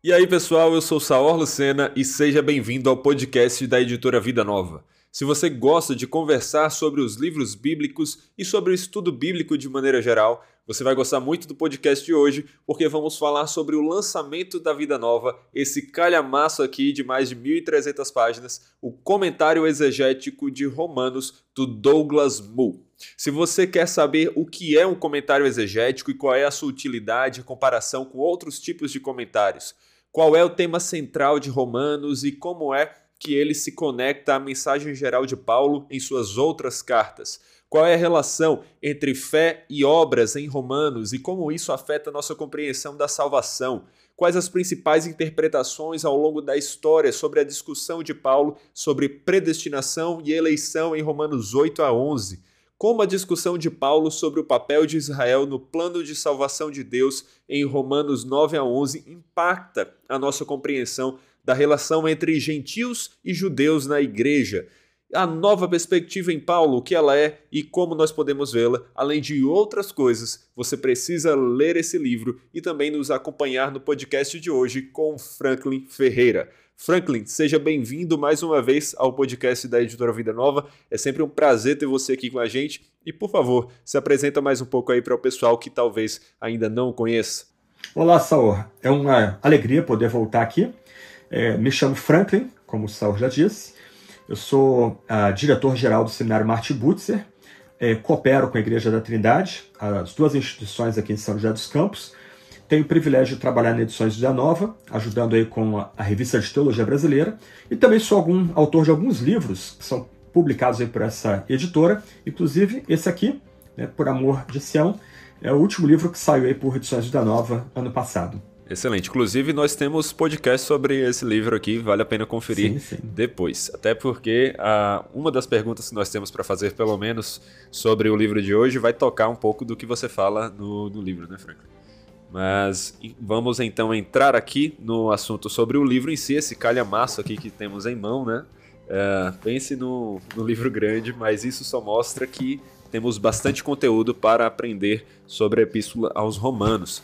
E aí, pessoal, eu sou Saor Lucena e seja bem-vindo ao podcast da editora Vida Nova. Se você gosta de conversar sobre os livros bíblicos e sobre o estudo bíblico de maneira geral, você vai gostar muito do podcast de hoje, porque vamos falar sobre o lançamento da Vida Nova, esse calhamaço aqui de mais de 1.300 páginas, o comentário exegético de Romanos do Douglas Moo. Se você quer saber o que é um comentário exegético e qual é a sua utilidade em comparação com outros tipos de comentários, qual é o tema central de Romanos e como é que ele se conecta à mensagem geral de Paulo em suas outras cartas. Qual é a relação entre fé e obras em Romanos e como isso afeta nossa compreensão da salvação? Quais as principais interpretações ao longo da história sobre a discussão de Paulo sobre predestinação e eleição em Romanos 8 a 11? Como a discussão de Paulo sobre o papel de Israel no plano de salvação de Deus em Romanos 9 a 11 impacta a nossa compreensão da relação entre gentios e judeus na igreja, a nova perspectiva em Paulo, o que ela é e como nós podemos vê-la, além de outras coisas, você precisa ler esse livro e também nos acompanhar no podcast de hoje com Franklin Ferreira. Franklin, seja bem-vindo mais uma vez ao podcast da Editora Vida Nova. É sempre um prazer ter você aqui com a gente. E, por favor, se apresenta mais um pouco aí para o pessoal que talvez ainda não conheça. Olá, Saor. É uma alegria poder voltar aqui. É, me chamo Franklin, como o Saul já disse. Eu sou ah, diretor-geral do Seminário Martin Butzer. É, coopero com a Igreja da Trindade, as duas instituições aqui em São José dos Campos. Tenho o privilégio de trabalhar na Edições Vida Nova, ajudando aí com a, a revista de Teologia Brasileira. E também sou algum autor de alguns livros que são publicados aí por essa editora. Inclusive esse aqui, né, Por Amor de Sião, é o último livro que saiu aí por Edições Vida Nova ano passado. Excelente. Inclusive, nós temos podcast sobre esse livro aqui, vale a pena conferir sim, sim. depois. Até porque ah, uma das perguntas que nós temos para fazer, pelo menos, sobre o livro de hoje, vai tocar um pouco do que você fala no, no livro, né, Franklin? Mas vamos então entrar aqui no assunto sobre o livro em si, esse calhamaço aqui que temos em mão, né? Uh, pense no, no livro grande, mas isso só mostra que temos bastante conteúdo para aprender sobre a Epístola aos Romanos.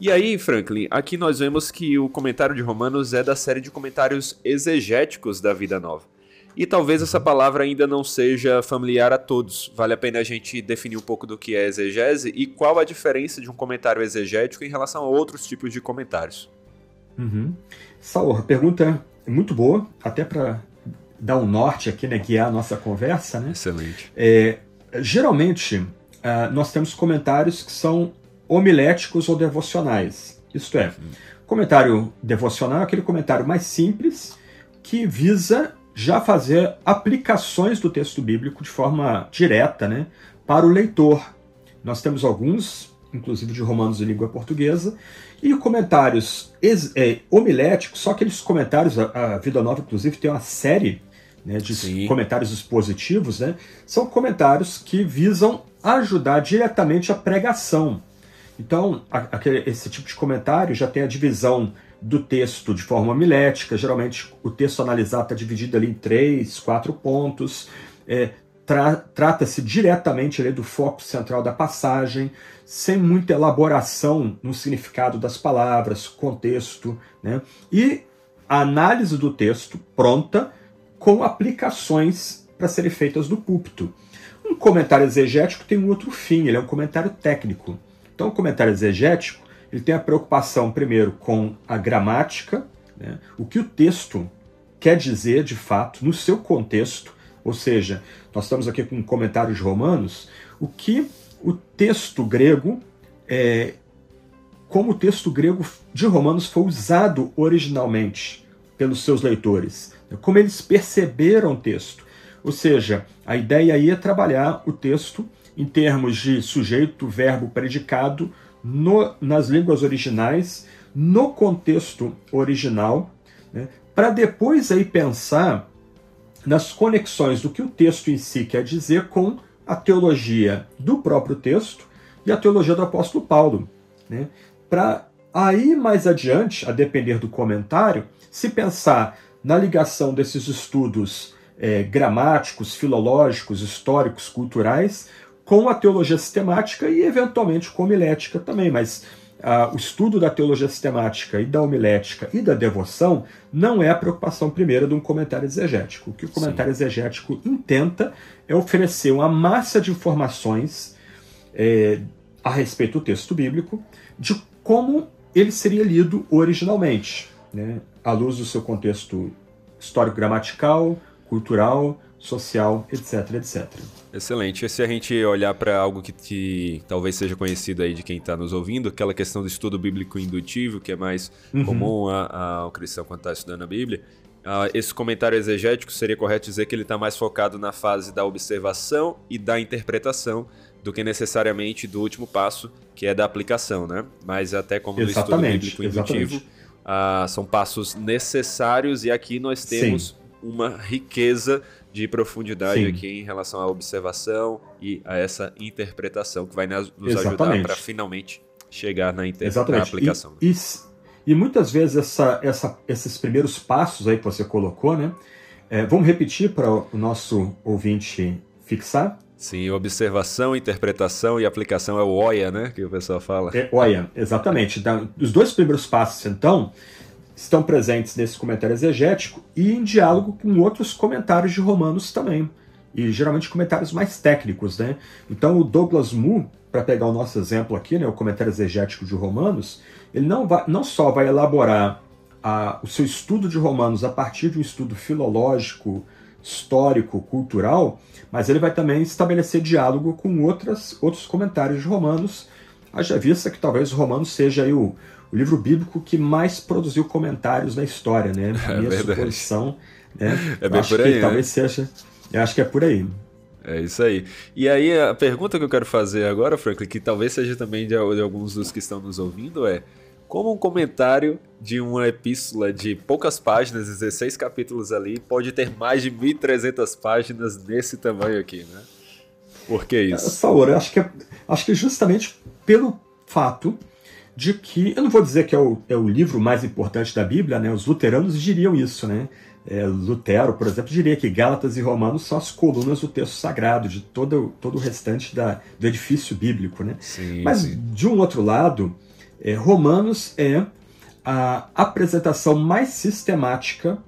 E aí, Franklin, aqui nós vemos que o comentário de Romanos é da série de comentários exegéticos da Vida Nova. E talvez essa palavra ainda não seja familiar a todos. Vale a pena a gente definir um pouco do que é exegese e qual a diferença de um comentário exegético em relação a outros tipos de comentários. Uhum. Saur, pergunta muito boa, até para dar um norte aqui, né, guiar a nossa conversa. Né? Excelente. É, geralmente, uh, nós temos comentários que são homiléticos ou devocionais. Isto é, comentário devocional é aquele comentário mais simples que visa já fazer aplicações do texto bíblico de forma direta né, para o leitor. Nós temos alguns, inclusive de romanos de língua portuguesa, e comentários é, homiléticos, só aqueles comentários, a, a Vida Nova, inclusive, tem uma série né, de Sim. comentários expositivos, né, são comentários que visam ajudar diretamente a pregação. Então, aquele, esse tipo de comentário já tem a divisão do texto de forma homilética. Geralmente, o texto analisado está dividido ali em três, quatro pontos. É, tra Trata-se diretamente ali, do foco central da passagem, sem muita elaboração no significado das palavras, contexto. Né? E a análise do texto pronta com aplicações para serem feitas no púlpito. Um comentário exegético tem um outro fim, ele é um comentário técnico. Então, o comentário exegético ele tem a preocupação, primeiro, com a gramática, né? o que o texto quer dizer de fato no seu contexto, ou seja, nós estamos aqui com comentários romanos, o que o texto grego, é, como o texto grego de Romanos foi usado originalmente pelos seus leitores, né? como eles perceberam o texto. Ou seja, a ideia aí é trabalhar o texto em termos de sujeito, verbo, predicado no, nas línguas originais, no contexto original, né, para depois aí pensar nas conexões do que o texto em si quer dizer com a teologia do próprio texto e a teologia do apóstolo Paulo. Né, para aí mais adiante, a depender do comentário, se pensar na ligação desses estudos é, gramáticos, filológicos, históricos, culturais, com a teologia sistemática e, eventualmente, com homilética também, mas o estudo da teologia sistemática e da homilética e da devoção não é a preocupação primeira de um comentário exegético. O que o comentário Sim. exegético intenta é oferecer uma massa de informações é, a respeito do texto bíblico, de como ele seria lido originalmente, né, à luz do seu contexto histórico-gramatical, cultural, social, etc, etc. Excelente. E se a gente olhar para algo que, que, talvez seja conhecido aí de quem está nos ouvindo, aquela questão do estudo bíblico indutivo, que é mais uhum. comum ao cristão quando está estudando a Bíblia, uh, esse comentário exegético seria correto dizer que ele está mais focado na fase da observação e da interpretação do que necessariamente do último passo, que é da aplicação, né? Mas até como no estudo bíblico indutivo, uh, são passos necessários e aqui nós temos Sim. uma riqueza de profundidade Sim. aqui em relação à observação e a essa interpretação que vai nos Exatamente. ajudar para finalmente chegar na, inter... na aplicação. E, e, e, muitas vezes essa, essa, esses primeiros passos aí que você colocou, né? É, vamos repetir para o nosso ouvinte fixar? Sim, observação, interpretação e aplicação é o OIA, né? Que o pessoal fala. É OIA, exatamente. Os dois primeiros passos, então, estão presentes nesse comentário exegético e em diálogo com outros comentários de Romanos também. E geralmente comentários mais técnicos, né? Então o Douglas Moo, para pegar o nosso exemplo aqui, né, o comentário exegético de Romanos, ele não, vai, não só vai elaborar a, o seu estudo de Romanos a partir de um estudo filológico, histórico, cultural, mas ele vai também estabelecer diálogo com outras, outros comentários de Romanos, haja vista que talvez Romanos seja o, o livro bíblico que mais produziu comentários na história, né? A minha é suposição, né? É bem acho por aí, que né? talvez seja, eu acho que é por aí. É isso aí. E aí a pergunta que eu quero fazer agora, Franklin, que talvez seja também de, de alguns dos que estão nos ouvindo, é como um comentário de uma epístola de poucas páginas, 16 capítulos ali, pode ter mais de 1.300 páginas nesse tamanho aqui, né? Por que isso? Eu acho que, é, acho que justamente pelo fato de que, eu não vou dizer que é o, é o livro mais importante da Bíblia, né? os luteranos diriam isso, né? É, Lutero, por exemplo, diria que Gálatas e Romanos são as colunas do texto sagrado, de todo, todo o restante da, do edifício bíblico. Né? Sim, Mas, sim. de um outro lado, é, Romanos é a apresentação mais sistemática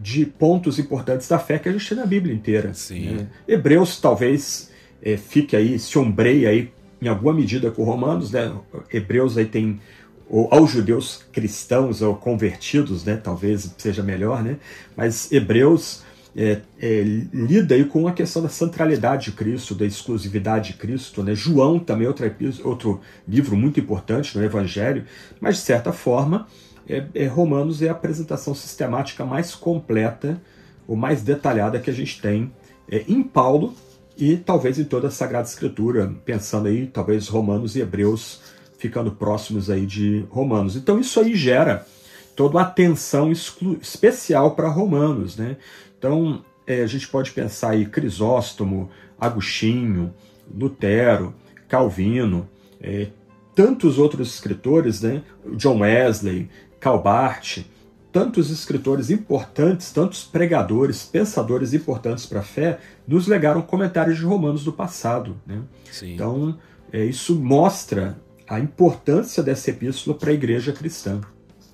de pontos importantes da fé que a gente tem na Bíblia inteira. Né? Hebreus talvez é, fique aí, se ombreie aí em alguma medida com romanos, né? Hebreus aí tem ou aos judeus cristãos ou convertidos, né? Talvez seja melhor, né? Mas Hebreus é, é, lida aí com a questão da centralidade de Cristo, da exclusividade de Cristo, né? João também outro, outro livro muito importante no Evangelho, mas de certa forma é, é, Romanos é a apresentação sistemática mais completa ou mais detalhada que a gente tem é, em Paulo e talvez em toda a Sagrada Escritura, pensando aí talvez Romanos e Hebreus ficando próximos aí de Romanos. Então isso aí gera toda uma atenção especial para Romanos, né? Então é, a gente pode pensar aí Crisóstomo, Agostinho, Lutero, Calvino, é, tantos outros escritores, né? John Wesley, Calbart, tantos escritores importantes, tantos pregadores, pensadores importantes para a fé, nos legaram comentários de Romanos do passado. Né? Então, é, isso mostra a importância dessa epístola para a igreja cristã.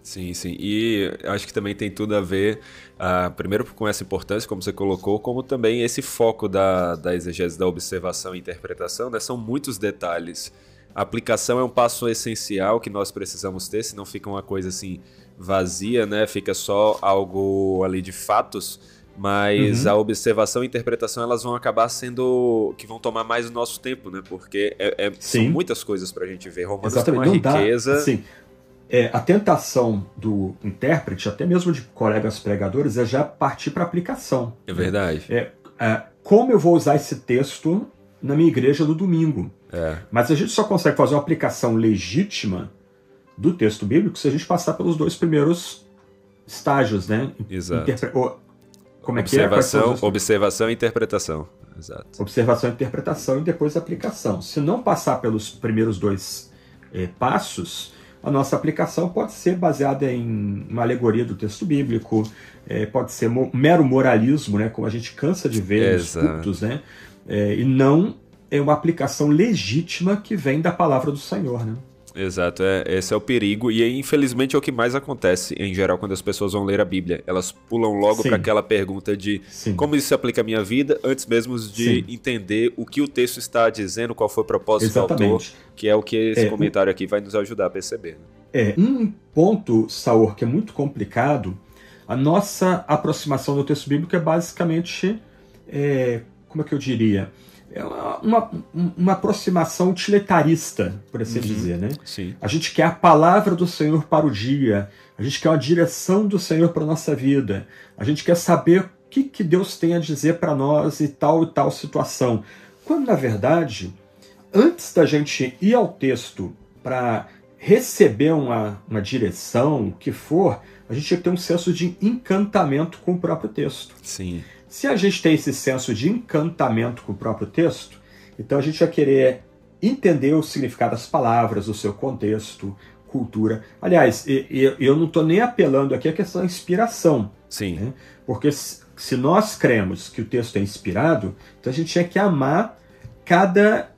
Sim, sim. E acho que também tem tudo a ver, uh, primeiro com essa importância, como você colocou, como também esse foco da, da exegese, da observação e interpretação, né? São muitos detalhes. A aplicação é um passo essencial que nós precisamos ter, senão fica uma coisa assim vazia, né? Fica só algo ali de fatos, mas uhum. a observação e interpretação elas vão acabar sendo que vão tomar mais o nosso tempo, né? Porque é, é são muitas coisas para a gente ver. Romanos Exatamente. tem uma riqueza. Dá, assim, é, a tentação do intérprete, até mesmo de colegas pregadores, é já partir para aplicação. É verdade. É, é, como eu vou usar esse texto na minha igreja no domingo? É. Mas a gente só consegue fazer uma aplicação legítima do texto bíblico se a gente passar pelos dois primeiros estágios, né? Exato. Interpre... Como é observação, que é? Observação e interpretação. Exato. Observação e interpretação e depois aplicação. Se não passar pelos primeiros dois é, passos, a nossa aplicação pode ser baseada em uma alegoria do texto bíblico, é, pode ser mo mero moralismo, né, como a gente cansa de ver Exato. nos cultos, né, é, e não é uma aplicação legítima que vem da palavra do Senhor. Né? Exato, é, esse é o perigo e infelizmente é o que mais acontece em geral quando as pessoas vão ler a Bíblia. Elas pulam logo para aquela pergunta de Sim. como isso se aplica à minha vida, antes mesmo de Sim. entender o que o texto está dizendo, qual foi o propósito Exatamente. do autor, que é o que esse é, comentário aqui vai nos ajudar a perceber. Né? É, um ponto, Saor, que é muito complicado, a nossa aproximação do texto bíblico é basicamente, é, como é que eu diria? É uma, uma aproximação utilitarista, por assim uhum, dizer, né? Sim. A gente quer a palavra do Senhor para o dia, a gente quer a direção do Senhor para a nossa vida, a gente quer saber o que, que Deus tem a dizer para nós e tal e tal situação. Quando, na verdade, antes da gente ir ao texto para receber uma, uma direção, o que for, a gente tem que ter um senso de encantamento com o próprio texto. Sim. Se a gente tem esse senso de encantamento com o próprio texto, então a gente vai querer entender o significado das palavras, o seu contexto, cultura. Aliás, eu não estou nem apelando aqui à questão da inspiração. Sim. Né? Porque se nós cremos que o texto é inspirado, então a gente tinha que amar cada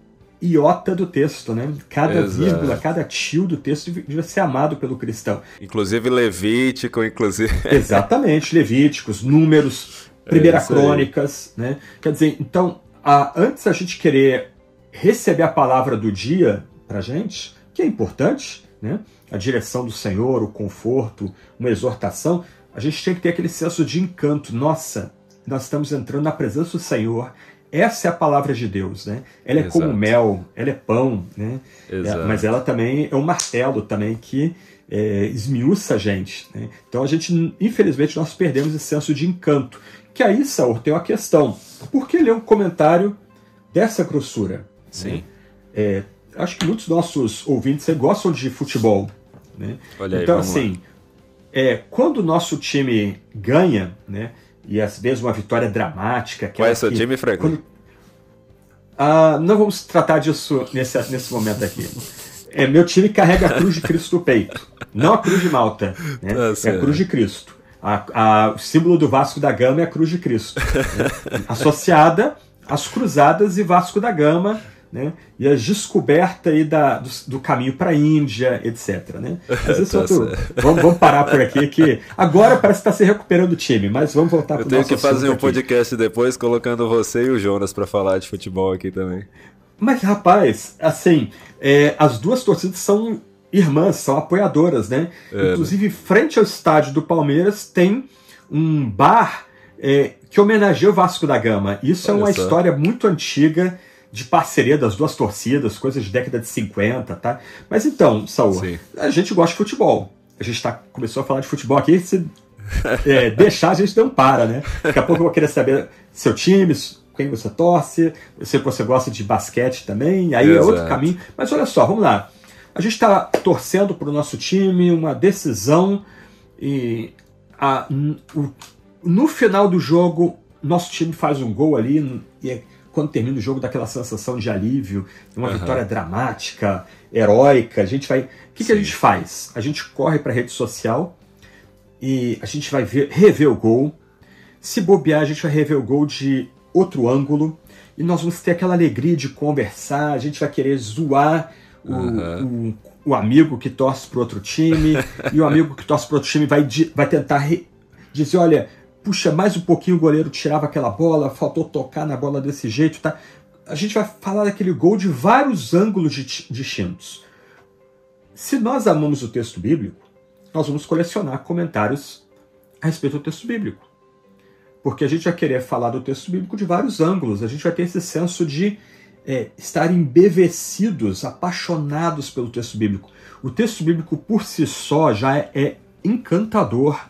iota do texto, né? Cada Exato. vírgula, cada tio do texto devia ser amado pelo cristão. Inclusive Levítico, inclusive. Exatamente, Levíticos, números, Primeira é Crônicas, né? Quer dizer, então, a, antes a gente querer receber a palavra do dia para gente, que é importante, né? A direção do Senhor, o conforto, uma exortação, a gente tem que ter aquele senso de encanto. Nossa, nós estamos entrando na presença do Senhor. Essa é a palavra de Deus, né? Ela é Exato. como mel, ela é pão, né? É, mas ela também é um martelo também que é, esmiuça a gente. Né? Então a gente, infelizmente, nós perdemos esse senso de encanto. Que aí, Saur, tem uma questão. Por que ler um comentário dessa grossura? Sim. Né? É, acho que muitos nossos ouvintes gostam de futebol. Né? Olha então, assim, é, quando o nosso time ganha, né, e às vezes uma vitória dramática. Qual é seu que, time, Franklin? Quando... Ah, não vamos tratar disso nesse, nesse momento aqui. É, meu time carrega a cruz de Cristo no peito. Não a cruz de Malta. Né? Tá é a cruz de Cristo. A, a, o símbolo do Vasco da Gama é a cruz de Cristo, né? associada às cruzadas e Vasco da Gama, né? e a descoberta aí da, do, do caminho para a Índia, etc. Né? Mas isso é tá vamos, vamos, parar por aqui, que agora parece que está se recuperando o time, mas vamos voltar para o Eu tenho que fazer um podcast depois colocando você e o Jonas para falar de futebol aqui também. Mas, rapaz, assim, é, as duas torcidas são irmãs, são apoiadoras, né? É, Inclusive, frente ao estádio do Palmeiras tem um bar é, que homenageia o Vasco da Gama. Isso é Olha é uma só. história muito antiga de parceria das duas torcidas, coisas de década de 50, tá? Mas então, Saúl, Sim. a gente gosta de futebol. A gente tá, começou a falar de futebol aqui, se é, deixar a gente não para, né? Daqui a pouco eu vou querer saber seu time, quem você torce, eu sei que você gosta de basquete também, aí Exato. é outro caminho. Mas olha só, vamos lá. A gente está torcendo para o nosso time, uma decisão, e a, o, no final do jogo, nosso time faz um gol ali, e é, quando termina o jogo, dá aquela sensação de alívio, uma uhum. vitória dramática, heróica. A gente vai. O que, que a gente faz? A gente corre para a rede social e a gente vai ver, rever o gol. Se bobear, a gente vai rever o gol de outro ângulo e nós vamos ter aquela alegria de conversar, a gente vai querer zoar o, uhum. o, o, amigo que torce para outro time, e o amigo que torce para outro time vai, vai tentar re, dizer: olha, puxa, mais um pouquinho o goleiro tirava aquela bola, faltou tocar na bola desse jeito, tá? A gente vai falar daquele gol de vários ângulos distintos. Se nós amamos o texto bíblico, nós vamos colecionar comentários a respeito do texto bíblico. Porque a gente vai querer falar do texto bíblico de vários ângulos, a gente vai ter esse senso de é, estar embevecidos, apaixonados pelo texto bíblico. O texto bíblico por si só já é, é encantador,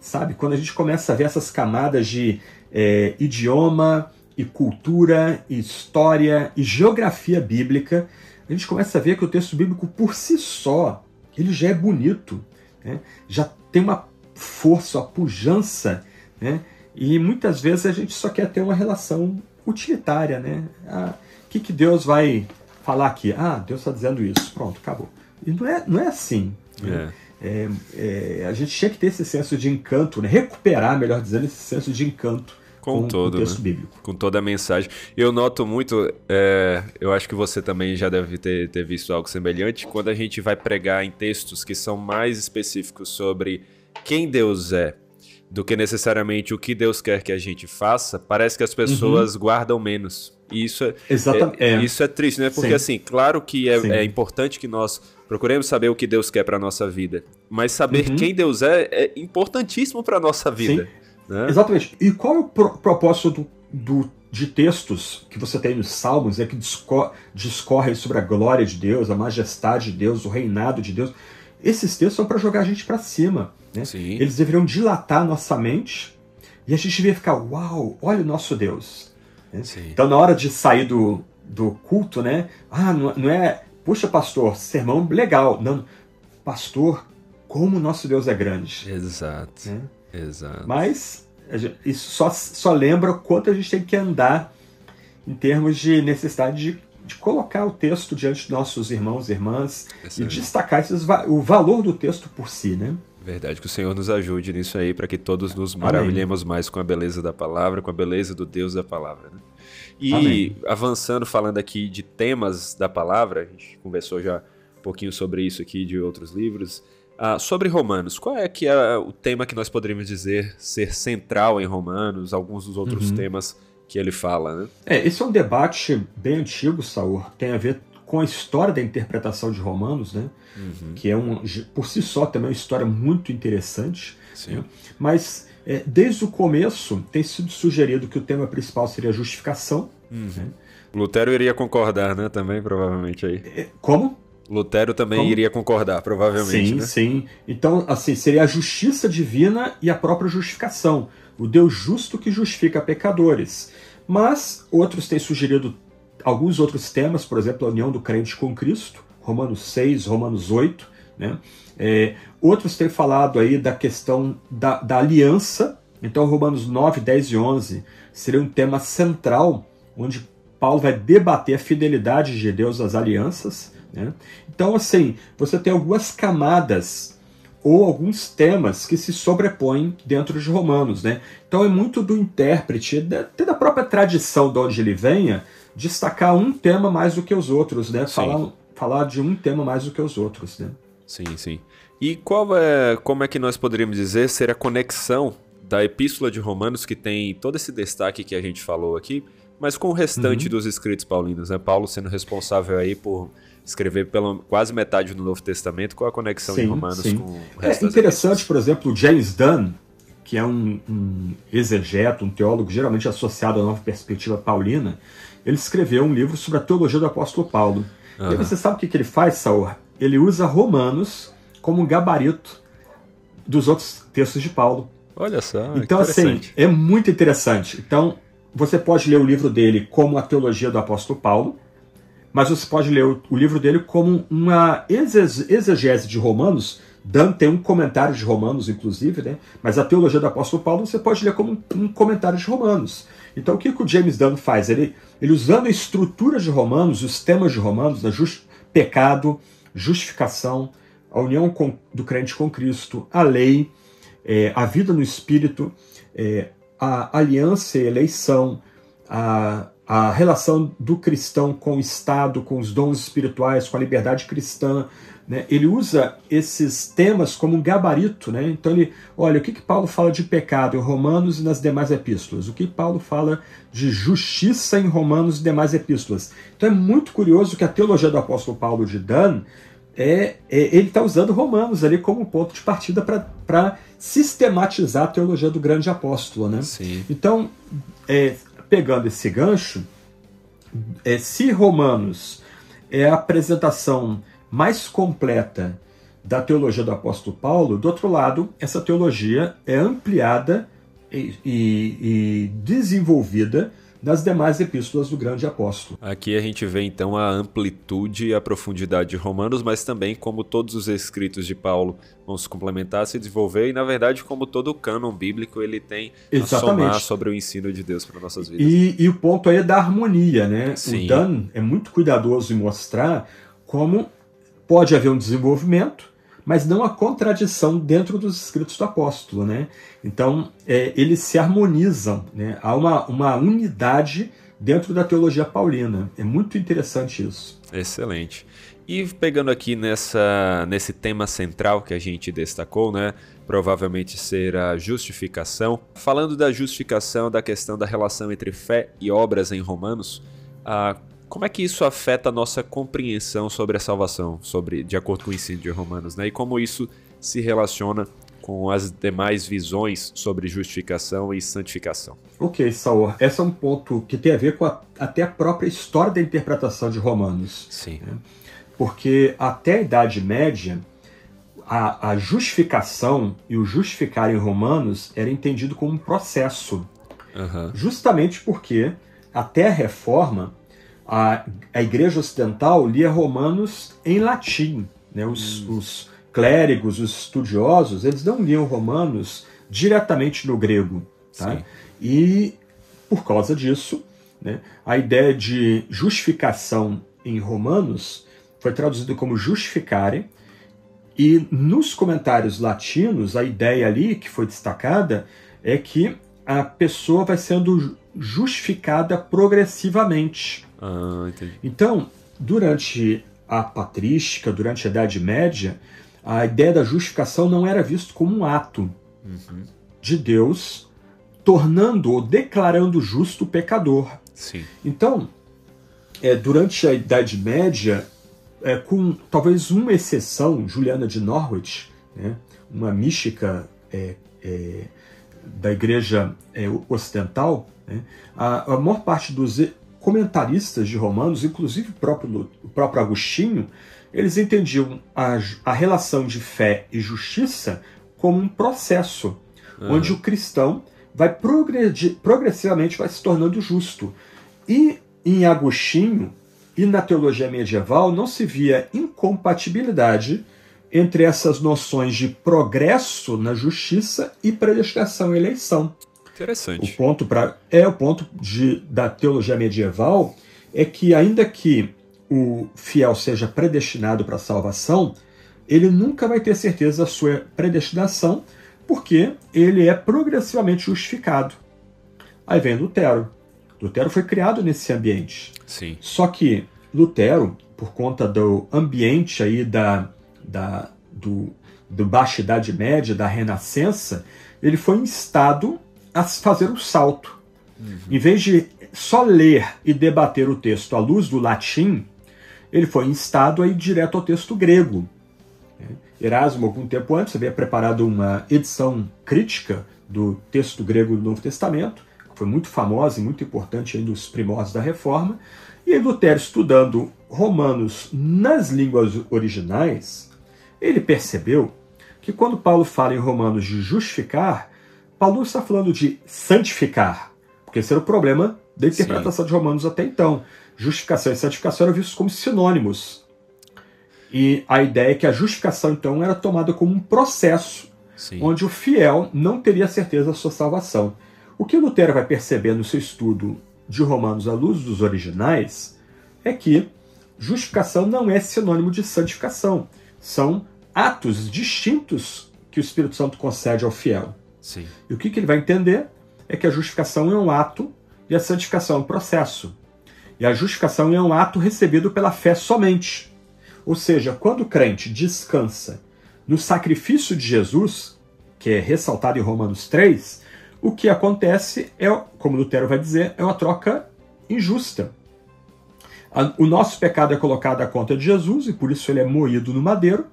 sabe? Quando a gente começa a ver essas camadas de é, idioma e cultura, e história e geografia bíblica, a gente começa a ver que o texto bíblico por si só ele já é bonito, né? já tem uma força, uma pujança, né? e muitas vezes a gente só quer ter uma relação utilitária, né? Ah, que, que Deus vai falar aqui? Ah, Deus está dizendo isso. Pronto, acabou. E não é, não é assim. Né? É. É, a gente tinha que ter esse senso de encanto, né? recuperar, melhor dizendo, esse senso de encanto com, com todo, o texto né? bíblico. Com toda a mensagem. Eu noto muito, é, eu acho que você também já deve ter, ter visto algo semelhante, quando a gente vai pregar em textos que são mais específicos sobre quem Deus é, do que necessariamente o que Deus quer que a gente faça, parece que as pessoas uhum. guardam menos. E isso é. É, é. Isso é triste, né? Porque, Sim. assim, claro que é, é, importante que nós procuremos saber o que Deus quer para nossa vida, mas saber uhum. quem Deus é é importantíssimo para nossa vida. Né? Exatamente. E qual é o pro propósito do, do, de textos que você tem nos Salmos, é que discor discorrem sobre a glória de Deus, a majestade de Deus, o reinado de Deus? Esses textos são para jogar a gente para cima. Né? Eles deveriam dilatar nossa mente e a gente deveria ficar, uau, olha o nosso Deus. Né? Então, na hora de sair do, do culto, né? Ah, não, não é, puxa, pastor, sermão legal. Não, pastor, como o nosso Deus é grande. Exato. Né? Exato. Mas isso só, só lembra o quanto a gente tem que andar em termos de necessidade de, de colocar o texto diante dos nossos irmãos e irmãs Excelente. e destacar esses, o valor do texto por si, né? Verdade, que o Senhor nos ajude nisso aí, para que todos nos maravilhemos Amém. mais com a beleza da palavra, com a beleza do Deus da palavra. Né? E Amém. avançando, falando aqui de temas da palavra, a gente conversou já um pouquinho sobre isso aqui de outros livros. Ah, sobre Romanos, qual é que é o tema que nós poderíamos dizer ser central em Romanos, alguns dos outros uhum. temas que ele fala, né? É, esse é um debate bem antigo, Saur, tem a ver com a história da interpretação de Romanos, né? Uhum. Que é um, por si só também uma história muito interessante. Né? Mas é, desde o começo tem sido sugerido que o tema principal seria a justificação. Uhum. Né? Lutero iria concordar, né? Também, provavelmente aí. É, como? Lutero também Como? iria concordar, provavelmente. Sim, né? sim. Então, assim, seria a justiça divina e a própria justificação. O Deus justo que justifica pecadores. Mas outros têm sugerido alguns outros temas, por exemplo, a união do crente com Cristo, Romanos 6, Romanos 8. Né? É, outros têm falado aí da questão da, da aliança. Então, Romanos 9, 10 e 11 seria um tema central, onde Paulo vai debater a fidelidade de Deus às alianças. Né? Então, assim, você tem algumas camadas ou alguns temas que se sobrepõem dentro de Romanos. Né? Então, é muito do intérprete, até da própria tradição de onde ele venha, destacar um tema mais do que os outros, né? Falar, falar de um tema mais do que os outros. Né? Sim, sim. E qual é, como é que nós poderíamos dizer ser a conexão da Epístola de Romanos, que tem todo esse destaque que a gente falou aqui, mas com o restante uhum. dos escritos paulinos, né? Paulo sendo responsável aí por escrever pela quase metade do Novo Testamento, qual a conexão sim, de Romanos sim. com o resto É interessante, por exemplo, James Dunn, que é um, um exegeto, um teólogo geralmente associado à nova perspectiva paulina, ele escreveu um livro sobre a teologia do apóstolo Paulo. Uhum. E você sabe o que, que ele faz, Saul? Ele usa Romanos como um gabarito dos outros textos de Paulo. Olha só. Então, assim, é muito interessante. Então, você pode ler o livro dele como a teologia do apóstolo Paulo, mas você pode ler o, o livro dele como uma exegese de Romanos. Dan tem um comentário de Romanos, inclusive, né? mas a teologia do apóstolo Paulo você pode ler como um, um comentário de Romanos. Então o que, que o James Dunn faz? Ele, ele usando a estrutura de Romanos, os temas de Romanos, né? Just, pecado, justificação, a união com, do crente com Cristo, a lei, é, a vida no Espírito, é, a aliança e eleição, a, a relação do cristão com o Estado, com os dons espirituais, com a liberdade cristã. Né? Ele usa esses temas como um gabarito. Né? Então, ele, olha, o que, que Paulo fala de pecado em Romanos e nas demais epístolas? O que Paulo fala de justiça em Romanos e demais epístolas? Então, é muito curioso que a teologia do apóstolo Paulo de Dan. É, é ele está usando Romanos ali como ponto de partida para sistematizar a teologia do grande apóstolo. Né? Sim. Então, é, pegando esse gancho, é, se Romanos é a apresentação mais completa da teologia do apóstolo Paulo, do outro lado, essa teologia é ampliada e, e, e desenvolvida nas demais epístolas do grande apóstolo. Aqui a gente vê então a amplitude e a profundidade de Romanos, mas também como todos os escritos de Paulo vão se complementar, se desenvolver e na verdade como todo o cânon bíblico ele tem Exatamente. a somar sobre o ensino de Deus para nossas vidas. E, e, o ponto aí é da harmonia, né? Sim. O Dan é muito cuidadoso em mostrar como pode haver um desenvolvimento, mas não a contradição dentro dos escritos do apóstolo. Né? Então, é, eles se harmonizam, né? há uma, uma unidade dentro da teologia paulina. É muito interessante isso. Excelente. E pegando aqui nessa, nesse tema central que a gente destacou, né? Provavelmente ser a justificação. Falando da justificação, da questão da relação entre fé e obras em Romanos, ah, como é que isso afeta a nossa compreensão sobre a salvação, sobre, de acordo com o ensino de Romanos, né? E como isso se relaciona com as demais visões sobre justificação e santificação. Ok, Saul, esse é um ponto que tem a ver com a, até a própria história da interpretação de Romanos. Sim. Né? Porque até a Idade Média, a, a, justificação e o justificar em Romanos era entendido como um processo. Uhum. Justamente porque, até a reforma, a, a Igreja Ocidental lia Romanos em latim. Né? Os, hum. os clérigos, os estudiosos, eles não liam Romanos diretamente no grego. Tá? E, por causa disso, né, a ideia de justificação em Romanos foi traduzido como justificare, e nos comentários latinos, a ideia ali que foi destacada é que a pessoa vai sendo justificada progressivamente. Ah, então, durante a patrística, durante a Idade Média, a ideia da justificação não era visto como um ato uhum. de Deus tornando ou declarando justo o pecador. Sim. Então, é, durante a Idade Média, é, com talvez uma exceção, Juliana de Norwich, né, uma mística é, é, da Igreja é, Ocidental, né, a, a, maior parte dos comentaristas de Romanos, inclusive o próprio, o próprio Agostinho, eles entendiam a, a relação de fé e justiça como um processo, uhum. onde o cristão vai progredir, progressivamente vai se tornando justo. E em Agostinho, e na teologia medieval não se via incompatibilidade entre essas noções de progresso na justiça e predestinação e eleição. Interessante. O ponto para é o ponto de, da teologia medieval é que ainda que o fiel seja predestinado para a salvação, ele nunca vai ter certeza da sua predestinação, porque ele é progressivamente justificado. Aí vem Lutero. Lutero foi criado nesse ambiente. Sim. Só que Lutero, por conta do ambiente aí da, da, do, do Baixa Idade Média, da Renascença, ele foi instado a fazer o salto. Uhum. Em vez de só ler e debater o texto à luz do latim, ele foi instado a ir direto ao texto grego. Erasmo, algum tempo antes, havia preparado uma edição crítica do texto grego do Novo Testamento, foi muito famosa e muito importante aí nos primórdios da Reforma. E Lutero, estudando Romanos nas línguas originais, ele percebeu que quando Paulo fala em Romanos de justificar, Paulo está falando de santificar, porque esse era o problema da interpretação Sim. de Romanos até então. Justificação e santificação eram vistos como sinônimos. E a ideia é que a justificação, então, era tomada como um processo Sim. onde o fiel não teria certeza da sua salvação. O que Lutero vai perceber no seu estudo de Romanos à luz dos originais é que justificação não é sinônimo de santificação. São atos distintos que o Espírito Santo concede ao fiel. Sim. E o que, que ele vai entender é que a justificação é um ato e a santificação é um processo. E a justificação é um ato recebido pela fé somente. Ou seja, quando o crente descansa no sacrifício de Jesus, que é ressaltado em Romanos 3, o que acontece é, como Lutero vai dizer, é uma troca injusta. O nosso pecado é colocado à conta de Jesus e por isso ele é moído no madeiro.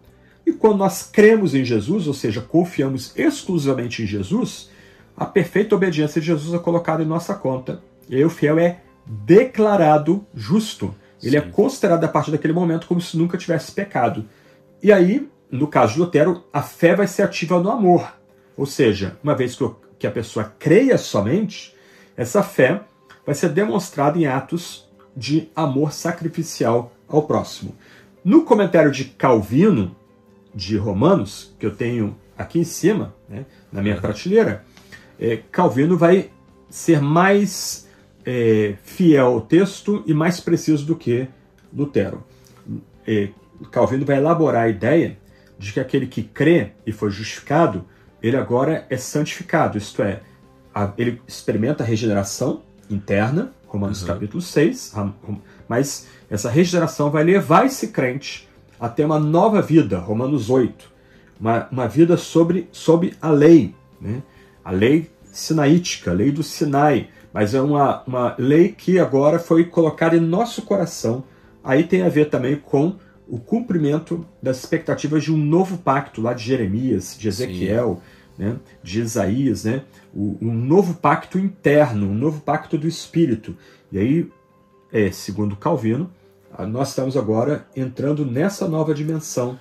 E quando nós cremos em Jesus, ou seja, confiamos exclusivamente em Jesus, a perfeita obediência de Jesus é colocada em nossa conta. E aí o fiel é declarado justo. Ele é Sim. é considerado a partir daquele momento como se nunca tivesse pecado. E aí, no caso de Lutero, a fé vai ser ativa no amor. Ou seja, uma vez que a pessoa creia somente, essa fé vai ser demonstrada em atos de amor sacrificial ao próximo. No comentário de Calvino, de Romanos, que eu tenho aqui em cima, né, na minha prateleira, é, Calvino vai ser mais é, fiel ao texto e mais preciso do que Lutero. É, Calvino vai elaborar a ideia de que aquele que crê e foi justificado, ele agora é santificado, isto é, ele experimenta a regeneração interna, Romanos uhum. capítulo 6, mas essa regeneração vai levar esse crente a ter uma nova vida, Romanos 8, uma, uma vida sobre, sob a lei, né? a lei sinaítica, a lei do Sinai, mas é uma, uma lei que agora foi colocada em nosso coração. Aí tem a ver também com o cumprimento das expectativas de um novo pacto lá de Jeremias, de Ezequiel, né, de Isaías, né, um novo pacto interno, um novo pacto do Espírito. E aí, é, segundo Calvino, nós estamos agora entrando nessa nova dimensão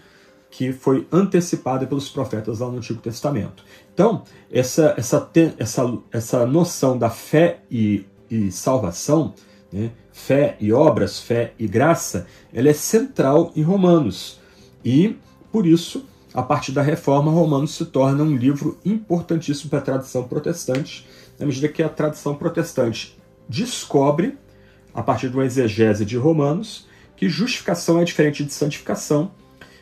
que foi antecipada pelos profetas lá no Antigo Testamento. Então, essa, essa, essa, essa noção da fé e, e salvação, né, fé e obras, fé e graça, ela é central em Romanos. E, por isso, a partir da reforma, Romanos se torna um livro importantíssimo para a tradição protestante, na medida que a tradição protestante descobre, a partir de uma exegese de Romanos, que justificação é diferente de santificação.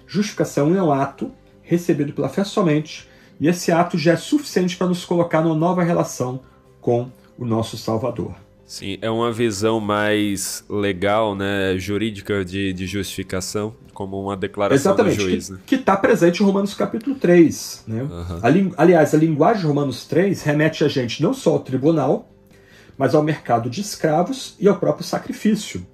Justificação é um ato recebido pela fé somente, e esse ato já é suficiente para nos colocar numa nova relação com o nosso Salvador. Sim, é uma visão mais legal, né, jurídica de, de justificação, como uma declaração Exatamente, do juiz. Né? Que está presente em Romanos capítulo 3. Né? Uhum. A, aliás, a linguagem de Romanos 3 remete a gente não só ao tribunal, mas ao mercado de escravos e ao próprio sacrifício.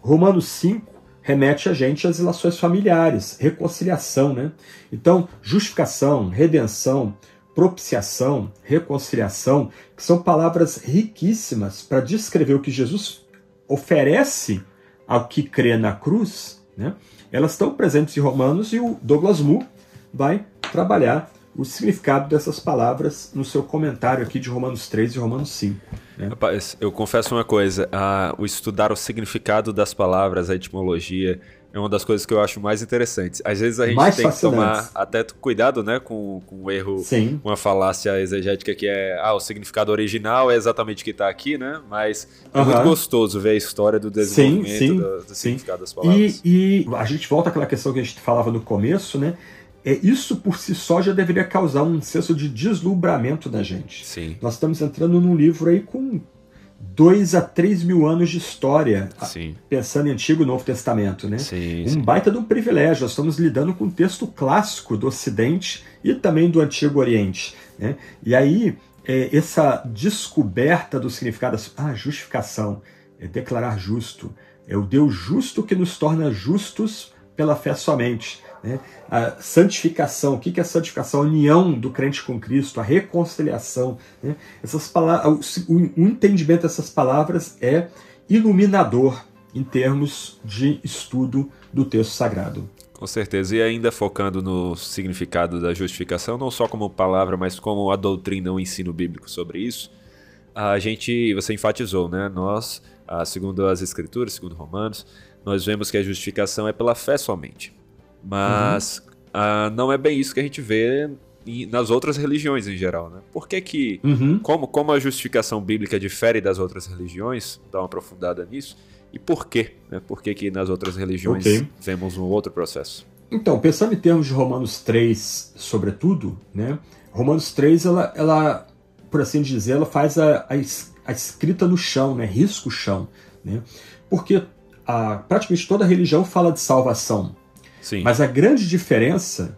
Romanos 5 remete a gente às relações familiares, reconciliação. Né? Então, justificação, redenção, propiciação, reconciliação, que são palavras riquíssimas para descrever o que Jesus oferece ao que crê na cruz, né? elas estão presentes em Romanos e o Douglas Moo vai trabalhar o significado dessas palavras no seu comentário aqui de Romanos 3 e Romanos 5. Né? Rapaz, eu confesso uma coisa, a, o estudar o significado das palavras, a etimologia, é uma das coisas que eu acho mais interessantes. Às vezes a gente mais tem que tomar até cuidado, né, com, com o erro, Sim. uma falácia exegética que é, ah, o significado original é exatamente o que está aqui, né? Mas é muito gostoso ver a história do desenvolvimento sim, sim, do, do significado das palavras. E, e a gente volta àquela questão que a gente falava no começo, né? É, isso por si só já deveria causar um senso de deslumbramento da gente. Sim. Nós estamos entrando num livro aí com dois a três mil anos de história, Sim. pensando em Antigo e Novo Testamento, né? Sim, um sim. baita de um privilégio. Nós estamos lidando com um texto clássico do Ocidente e também do Antigo Oriente, né? E aí é, essa descoberta do significado, ah, justificação, é declarar justo, é o Deus justo que nos torna justos pela fé somente. Né? A santificação, o que é a santificação? A união do crente com Cristo, a reconciliação. Né? Essas palavras, o entendimento dessas palavras é iluminador em termos de estudo do texto sagrado. Com certeza. E ainda focando no significado da justificação, não só como palavra, mas como a doutrina, o ensino bíblico sobre isso, a gente, você enfatizou, né? Nós, segundo as Escrituras, segundo Romanos, nós vemos que a justificação é pela fé somente. Mas uhum. uh, não é bem isso que a gente vê nas outras religiões em geral, né? Por que que, uhum. como, como a justificação bíblica difere das outras religiões, dá uma aprofundada nisso, e por quê? Né? Por que que nas outras religiões okay. vemos um outro processo? Então, pensando em termos de Romanos 3, sobretudo, né? Romanos 3, ela, ela por assim dizer, ela faz a, a, a escrita no chão, né? Risca o chão, né? Porque a, praticamente toda religião fala de salvação, Sim. Mas a grande diferença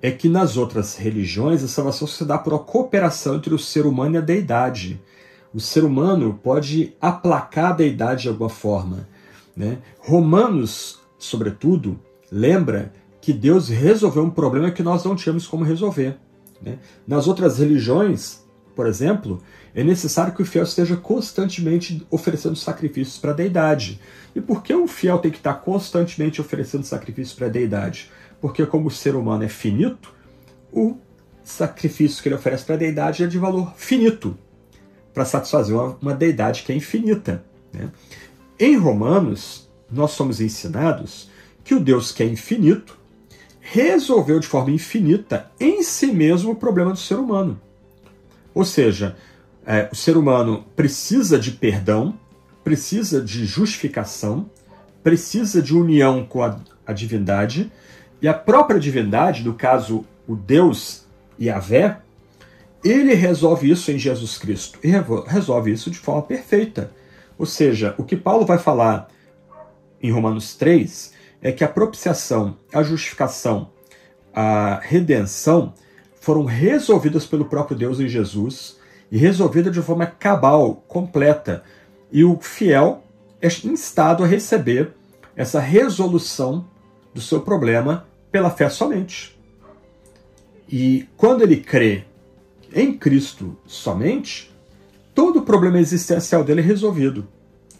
é que nas outras religiões a salvação se dá por uma cooperação entre o ser humano e a deidade. O ser humano pode aplacar a deidade de alguma forma. Né? Romanos, sobretudo, lembra que Deus resolveu um problema que nós não tínhamos como resolver. Né? Nas outras religiões, por exemplo, é necessário que o fiel esteja constantemente oferecendo sacrifícios para a deidade. E por que o fiel tem que estar constantemente oferecendo sacrifícios para a deidade? Porque, como o ser humano é finito, o sacrifício que ele oferece para a deidade é de valor finito, para satisfazer uma, uma, deidade que é infinita. Né? Em Romanos, nós somos ensinados que o Deus que é infinito resolveu de forma infinita em si mesmo o problema do ser humano. Ou seja, é, o ser humano precisa de perdão, precisa de justificação, precisa de união com a, a divindade, E a própria divindade, no caso o Deus Yahvé, ele resolve isso em Jesus Cristo e resolve isso de forma perfeita. Ou seja, o que Paulo vai falar em Romanos 3 é que a propiciação, a justificação, a redenção foram resolvidas pelo próprio Deus em Jesus e resolvidas de forma cabal, completa. E o fiel é instado a receber essa resolução do seu problema pela fé somente. E quando ele crê em Cristo somente, todo o problema existencial dele é resolvido.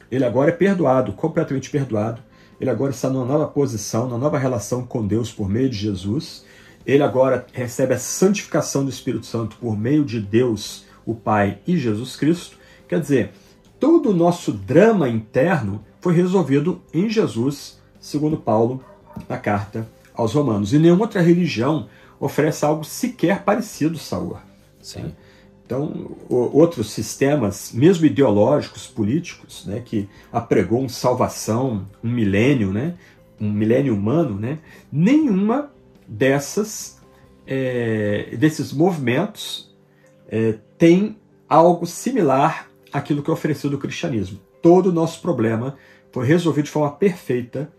Ele agora é perdoado, completamente perdoado. Ele agora está numa nova posição, numa nova relação com Deus por meio de Jesus. Ele agora recebe a santificação do Espírito Santo por meio de Deus, o Pai e Jesus Cristo. Quer dizer, todo o nosso drama interno foi resolvido em Jesus, segundo Paulo, na carta aos Romanos. E nenhuma outra religião oferece algo sequer parecido, Saúl. Sim. Então, outros sistemas, mesmo ideológicos, políticos, né, que apregou um salvação, um milênio, né, um milênio humano, né, nenhuma dessas é, desses movimentos é, tem algo similar àquilo que é oferecido o cristianismo. Todo o nosso problema foi resolvido de forma perfeita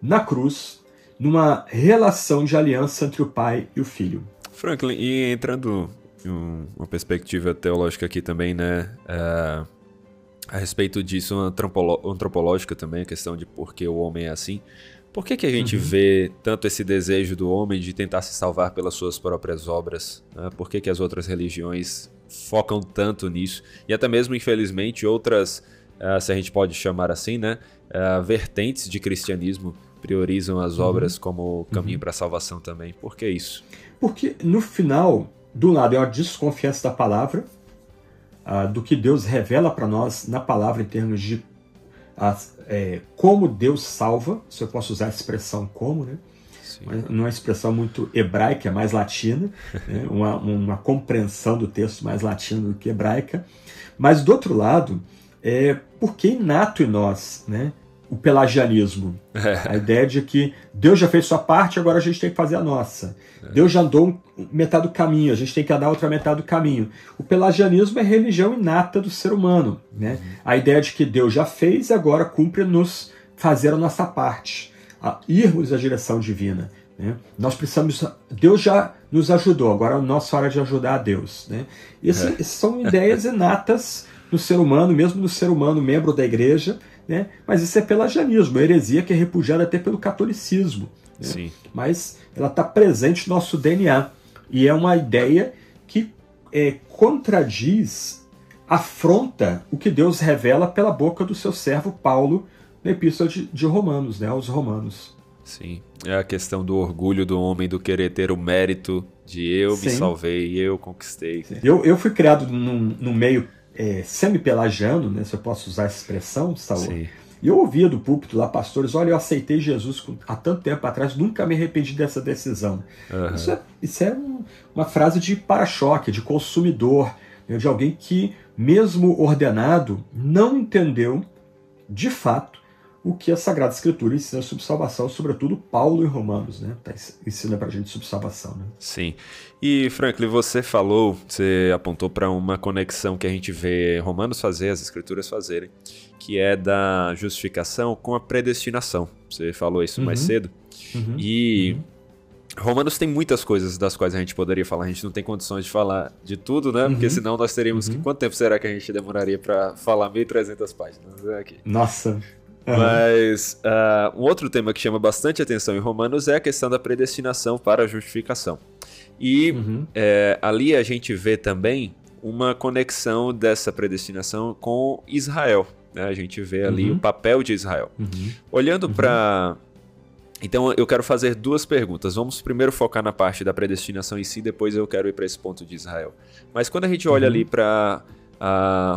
na cruz, numa relação de aliança entre o Pai e o Filho. Franklin, e entrando um, uma perspectiva teológica aqui também, né? É, a respeito disso, antropológica também, a questão de por que o homem é assim. Por que, que a gente uhum. vê tanto esse desejo do homem de tentar se salvar pelas suas próprias obras? Né? Por que, que as outras religiões focam tanto nisso? E até mesmo, infelizmente, outras, uh, se a gente pode chamar assim, né? Uh, vertentes de cristianismo priorizam as uhum. obras como caminho uhum. para a salvação também. Por que isso? Porque no final do lado é uma desconfiança da palavra, uh, do que Deus revela para nós na palavra em termos de é, como Deus salva, se eu posso usar a expressão como, né? não é uma expressão muito hebraica, é mais latina, né? uma, uma compreensão do texto mais latina do que hebraica. Mas do outro lado, é porque inato em nós, né? O pelagianismo. É. A ideia de que Deus já fez sua parte, agora a gente tem que fazer a nossa. É. Deus já andou metade do caminho, a gente tem que andar outra metade do caminho. O pelagianismo é a religião inata do ser humano. Né? Uhum. A ideia de que Deus já fez e agora cumpre nos fazer a nossa parte, a irmos à direção divina. Né? Nós precisamos. Deus já nos ajudou, agora é a nossa hora de ajudar a Deus. Né? Esse, é. São ideias inatas no ser humano, mesmo no ser humano membro da igreja né? Mas isso é pelagianismo, heresia que é repudiada até pelo catolicismo. Né? Sim. Mas ela está presente no nosso DNA. E é uma ideia que é, contradiz, afronta o que Deus revela pela boca do seu servo Paulo na Epístola de, de Romanos, né, aos Romanos. Sim, é a questão do orgulho do homem, do querer ter o mérito de eu Sim. me salvei, eu conquistei. Eu, eu fui criado num, num meio é, semi-pelagiano, né, se eu posso usar essa expressão, Saúl. E eu ouvia do púlpito lá, pastores, olha, eu aceitei Jesus há tanto tempo atrás, nunca me arrependi dessa decisão. Uhum. Isso é, isso é um, uma frase de para-choque, de consumidor, né, de alguém que, mesmo ordenado, não entendeu, de fato, o que a Sagrada Escritura ensina sobre salvação, sobretudo Paulo e Romanos, né? Tá, ensina pra gente sobre salvação, né? Sim. E, Franklin, você falou, você apontou para uma conexão que a gente vê Romanos fazer, as Escrituras fazerem, que é da justificação com a predestinação. Você falou isso uhum. mais cedo. Uhum. E. Uhum. Romanos tem muitas coisas das quais a gente poderia falar. A gente não tem condições de falar de tudo, né? Porque uhum. senão nós teríamos que. Uhum. Quanto tempo será que a gente demoraria para falar 1.300 páginas? Aqui. Nossa! Mas uh, um outro tema que chama bastante atenção em Romanos é a questão da predestinação para a justificação. E uhum. é, ali a gente vê também uma conexão dessa predestinação com Israel. Né? A gente vê ali uhum. o papel de Israel. Uhum. Olhando para. Uhum. Então eu quero fazer duas perguntas. Vamos primeiro focar na parte da predestinação em si, depois eu quero ir para esse ponto de Israel. Mas quando a gente olha uhum. ali para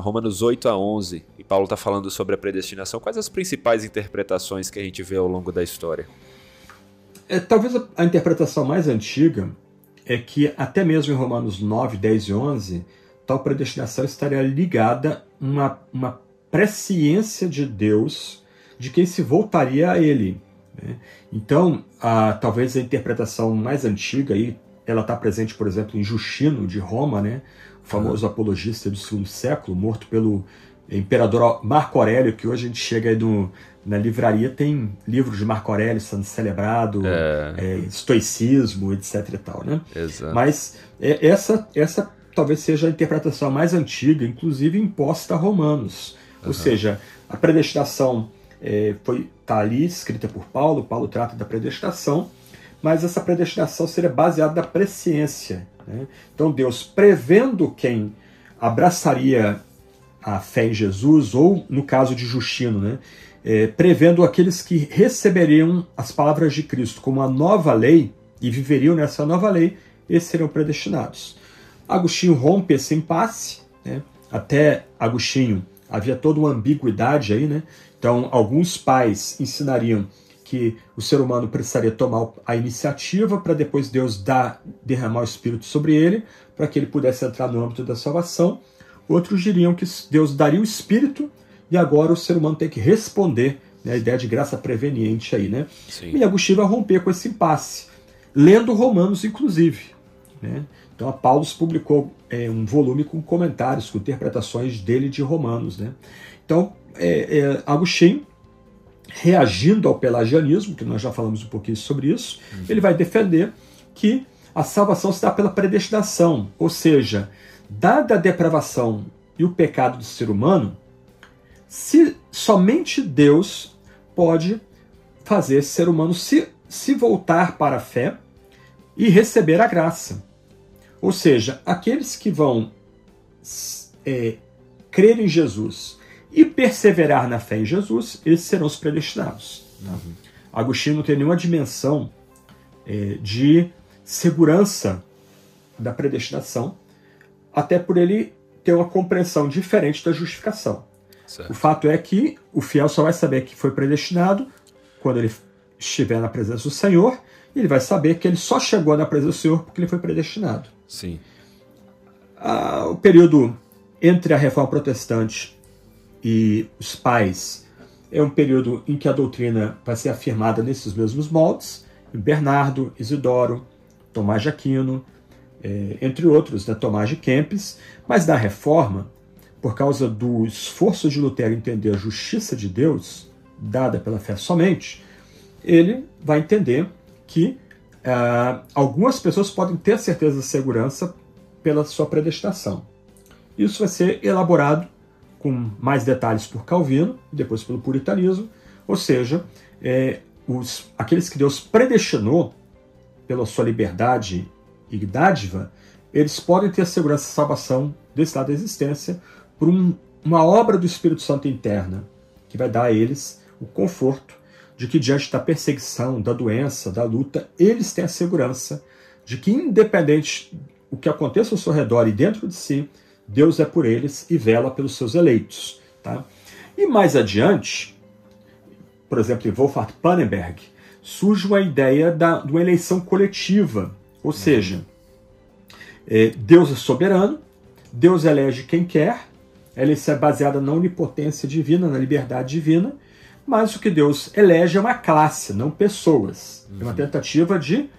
Romanos 8 a 11, e Paulo está falando sobre a predestinação, quais as principais interpretações que a gente vê ao longo da história? É, talvez a, a interpretação mais antiga é que até mesmo em Romanos 9, 10 e 11, tal predestinação estaria ligada a uma, uma presciência de Deus de quem se voltaria a Ele. Né? Então, a, talvez a interpretação mais antiga aí, ela está presente, por exemplo, em Justino de Roma, né? o famoso uhum. apologista do segundo século, morto pelo imperador Marco Aurélio, que hoje a gente chega aí no, na livraria, tem livros de Marco Aurélio sendo celebrado, é. É, estoicismo, etc. E tal, né? Exato. Mas é, essa, essa talvez seja a interpretação mais antiga, inclusive imposta a romanos. Uhum. Ou seja, a predestinação é, foi está ali escrita por Paulo, Paulo trata da predestinação, mas essa predestinação seria baseada na presciência. Né? Então Deus prevendo quem abraçaria a fé em Jesus, ou no caso de Justino, né? É, prevendo aqueles que receberiam as palavras de Cristo como uma nova lei e viveriam nessa nova lei, esses seriam predestinados. Agostinho rompe esse impasse, né? até Agostinho havia toda uma ambiguidade aí, né? Então, alguns pais ensinariam que o ser humano precisaria tomar a iniciativa para depois Deus dar, derramar o Espírito sobre ele, para que ele pudesse entrar no âmbito da salvação. Outros diriam que Deus daria o Espírito e agora o ser humano tem que responder, né, a ideia de graça preveniente aí, né? Sim. E Agostinho vai romper com esse impasse, lendo Romanos, inclusive. Né? Então a Paulus publicou é, um volume com comentários, com interpretações dele de Romanos. Né? Então, é, é, Agostinho, reagindo ao pelagianismo, que nós já falamos um pouquinho sobre isso, uhum. ele vai defender que a salvação se dá pela predestinação, ou seja, dada a depravação e o pecado do ser humano, se somente Deus pode fazer esse ser humano se, se voltar para a fé e receber a graça. Ou seja, aqueles que vão é, crer em Jesus e perseverar na fé em Jesus, eles serão os predestinados. Uhum. Agostinho não tem nenhuma dimensão é, de segurança da predestinação, até por ele ter uma compreensão diferente da justificação. Certo. O fato é que o fiel só vai saber que foi predestinado quando ele estiver na presença do Senhor, e ele vai saber que ele só chegou na presença do Senhor porque ele foi predestinado. Sim. Ah, o período entre a reforma protestante e os pais é um período em que a doutrina vai ser afirmada nesses mesmos moldes, Bernardo, Isidoro, Tomás de Aquino, é, entre outros, né, Tomás de Kempis, mas na reforma, por causa do esforço de Lutero entender a justiça de Deus, dada pela fé somente, ele vai entender que Uh, algumas pessoas podem ter certeza de segurança pela sua predestinação. Isso vai ser elaborado com mais detalhes por Calvino, depois pelo puritanismo, ou seja, é, os, aqueles que Deus predestinou pela sua liberdade e dádiva, eles podem ter a segurança e salvação desse estado da existência por um, uma obra do Espírito Santo interna, que vai dar a eles o conforto de que diante da perseguição, da doença, da luta, eles têm a segurança de que, independente o que aconteça ao seu redor e dentro de si, Deus é por eles e vela pelos seus eleitos. Tá? E mais adiante, por exemplo, em Wolfhard Pannenberg, surge uma ideia da, de uma eleição coletiva, ou seja, é, Deus é soberano, Deus elege quem quer, ela é baseada na onipotência divina, na liberdade divina, mas o que Deus elege é uma classe, não pessoas. Uhum. É uma tentativa de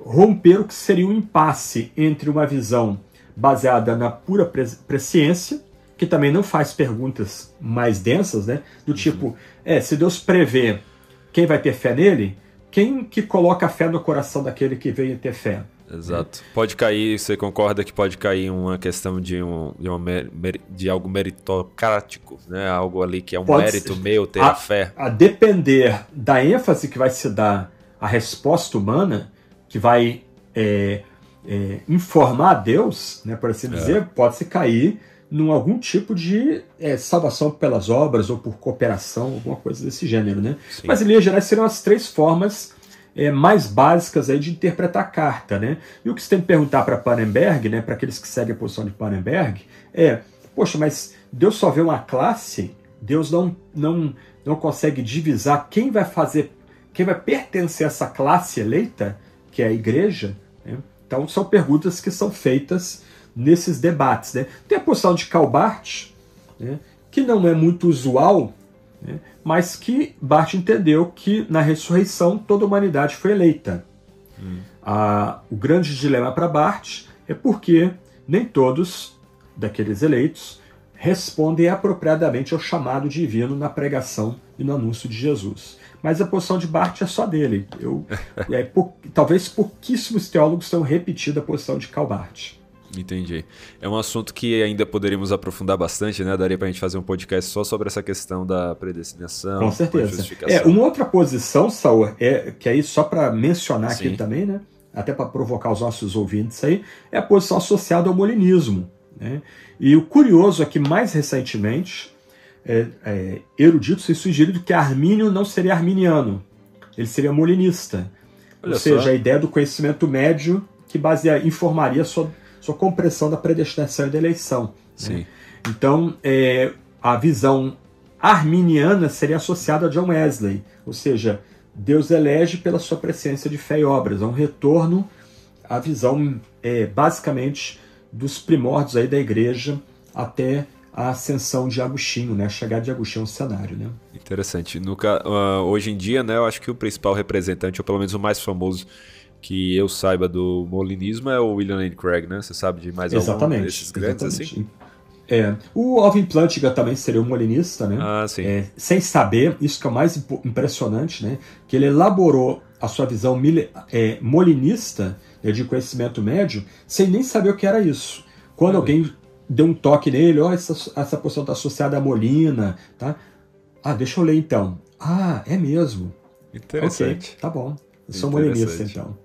romper o que seria um impasse entre uma visão baseada na pura presciência, que também não faz perguntas mais densas, né? Do uhum. tipo, é, se Deus prevê quem vai ter fé nele, quem que coloca a fé no coração daquele que veio ter fé? Exato. Pode cair, você concorda que pode cair uma questão de, um, de, uma, de algo meritocrático, né? Algo ali que é um pode mérito ser. meu ter a, a, fé. A depender da ênfase que vai se dar à resposta humana, que vai é, é, informar a Deus, né, por assim é. dizer, pode se cair num algum tipo de é, salvação pelas obras ou por cooperação, alguma coisa desse gênero, né? Mas em linhas gerais seriam as três formas é, mais básicas aí de interpretar a carta. Né? E o que você tem que perguntar para Pannenberg, né, para aqueles que seguem a posição de Pannenberg, é: poxa, mas Deus só vê uma classe, Deus não, não, não consegue divisar quem vai fazer, quem vai pertencer a essa classe eleita, que é a igreja? Né? Então são perguntas que são feitas nesses debates. Né? Tem a posição de Calbart, né, que não é muito usual né? Mas que Bart entendeu que na ressurreição toda a humanidade foi eleita. Hum. A, o grande dilema para Bart é porque nem todos daqueles eleitos respondem apropriadamente ao chamado divino na pregação e no anúncio de Jesus. Mas a posição de Bart é só dele. Eu, é, por, talvez pouquíssimos teólogos tenham repetido a posição de Calbart. Entendi. É um assunto que ainda poderíamos aprofundar bastante, né? Daria para a gente fazer um podcast só sobre essa questão da predestinação. Com certeza. É, uma outra posição, Saul, é, que aí só para mencionar Sim. aqui também, né? Até para provocar os nossos ouvintes aí, é a posição associada ao molinismo. Né? E o curioso é que mais recentemente, é, é, eruditos têm sugerido que Armínio não seria arminiano, ele seria molinista. Olha Ou seja, só. a ideia do conhecimento médio que baseia, informaria sobre sua compreensão da predestinação e da eleição. Né? Sim. Né? Então, é, a visão arminiana seria associada a John Wesley, ou seja, Deus elege pela sua presença de fé e obras, é um retorno à visão, é, basicamente, dos primórdios aí da igreja até a ascensão de Agostinho, né? a chegada de Agostinho ao cenário. Né? Interessante. No, uh, hoje em dia, né, eu acho que o principal representante, ou pelo menos o mais famoso que eu saiba do molinismo é o William Lane Craig, né? Você sabe de mais exatamente, algum desses grandes exatamente. assim? É, o Alvin Plantinga também seria um molinista, né? Ah, sim. É, sem saber, isso que é o mais impressionante, né? Que ele elaborou a sua visão é, molinista né, de conhecimento médio sem nem saber o que era isso. Quando ah, alguém deu um toque nele, ó, oh, essa, essa posição está associada à molina, tá? Ah, deixa eu ler então. Ah, é mesmo. Interessante. Ok, tá bom. Eu sou molinista então.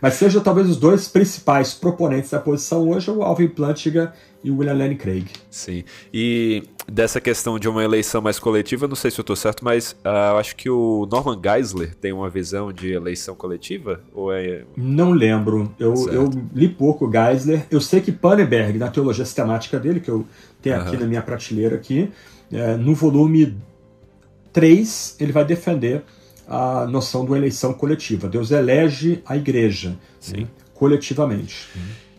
Mas seja talvez os dois principais proponentes da posição hoje, o Alvin Plantinga e o William Lane Craig. Sim. E dessa questão de uma eleição mais coletiva, não sei se eu estou certo, mas uh, eu acho que o Norman Geisler tem uma visão de eleição coletiva? Ou é... Não lembro. Eu, eu li pouco Geisler. Eu sei que Paneberg, na teologia sistemática dele, que eu tenho aqui na minha prateleira aqui, é, no volume 3, ele vai defender a noção de eleição coletiva. Deus elege a igreja né, coletivamente.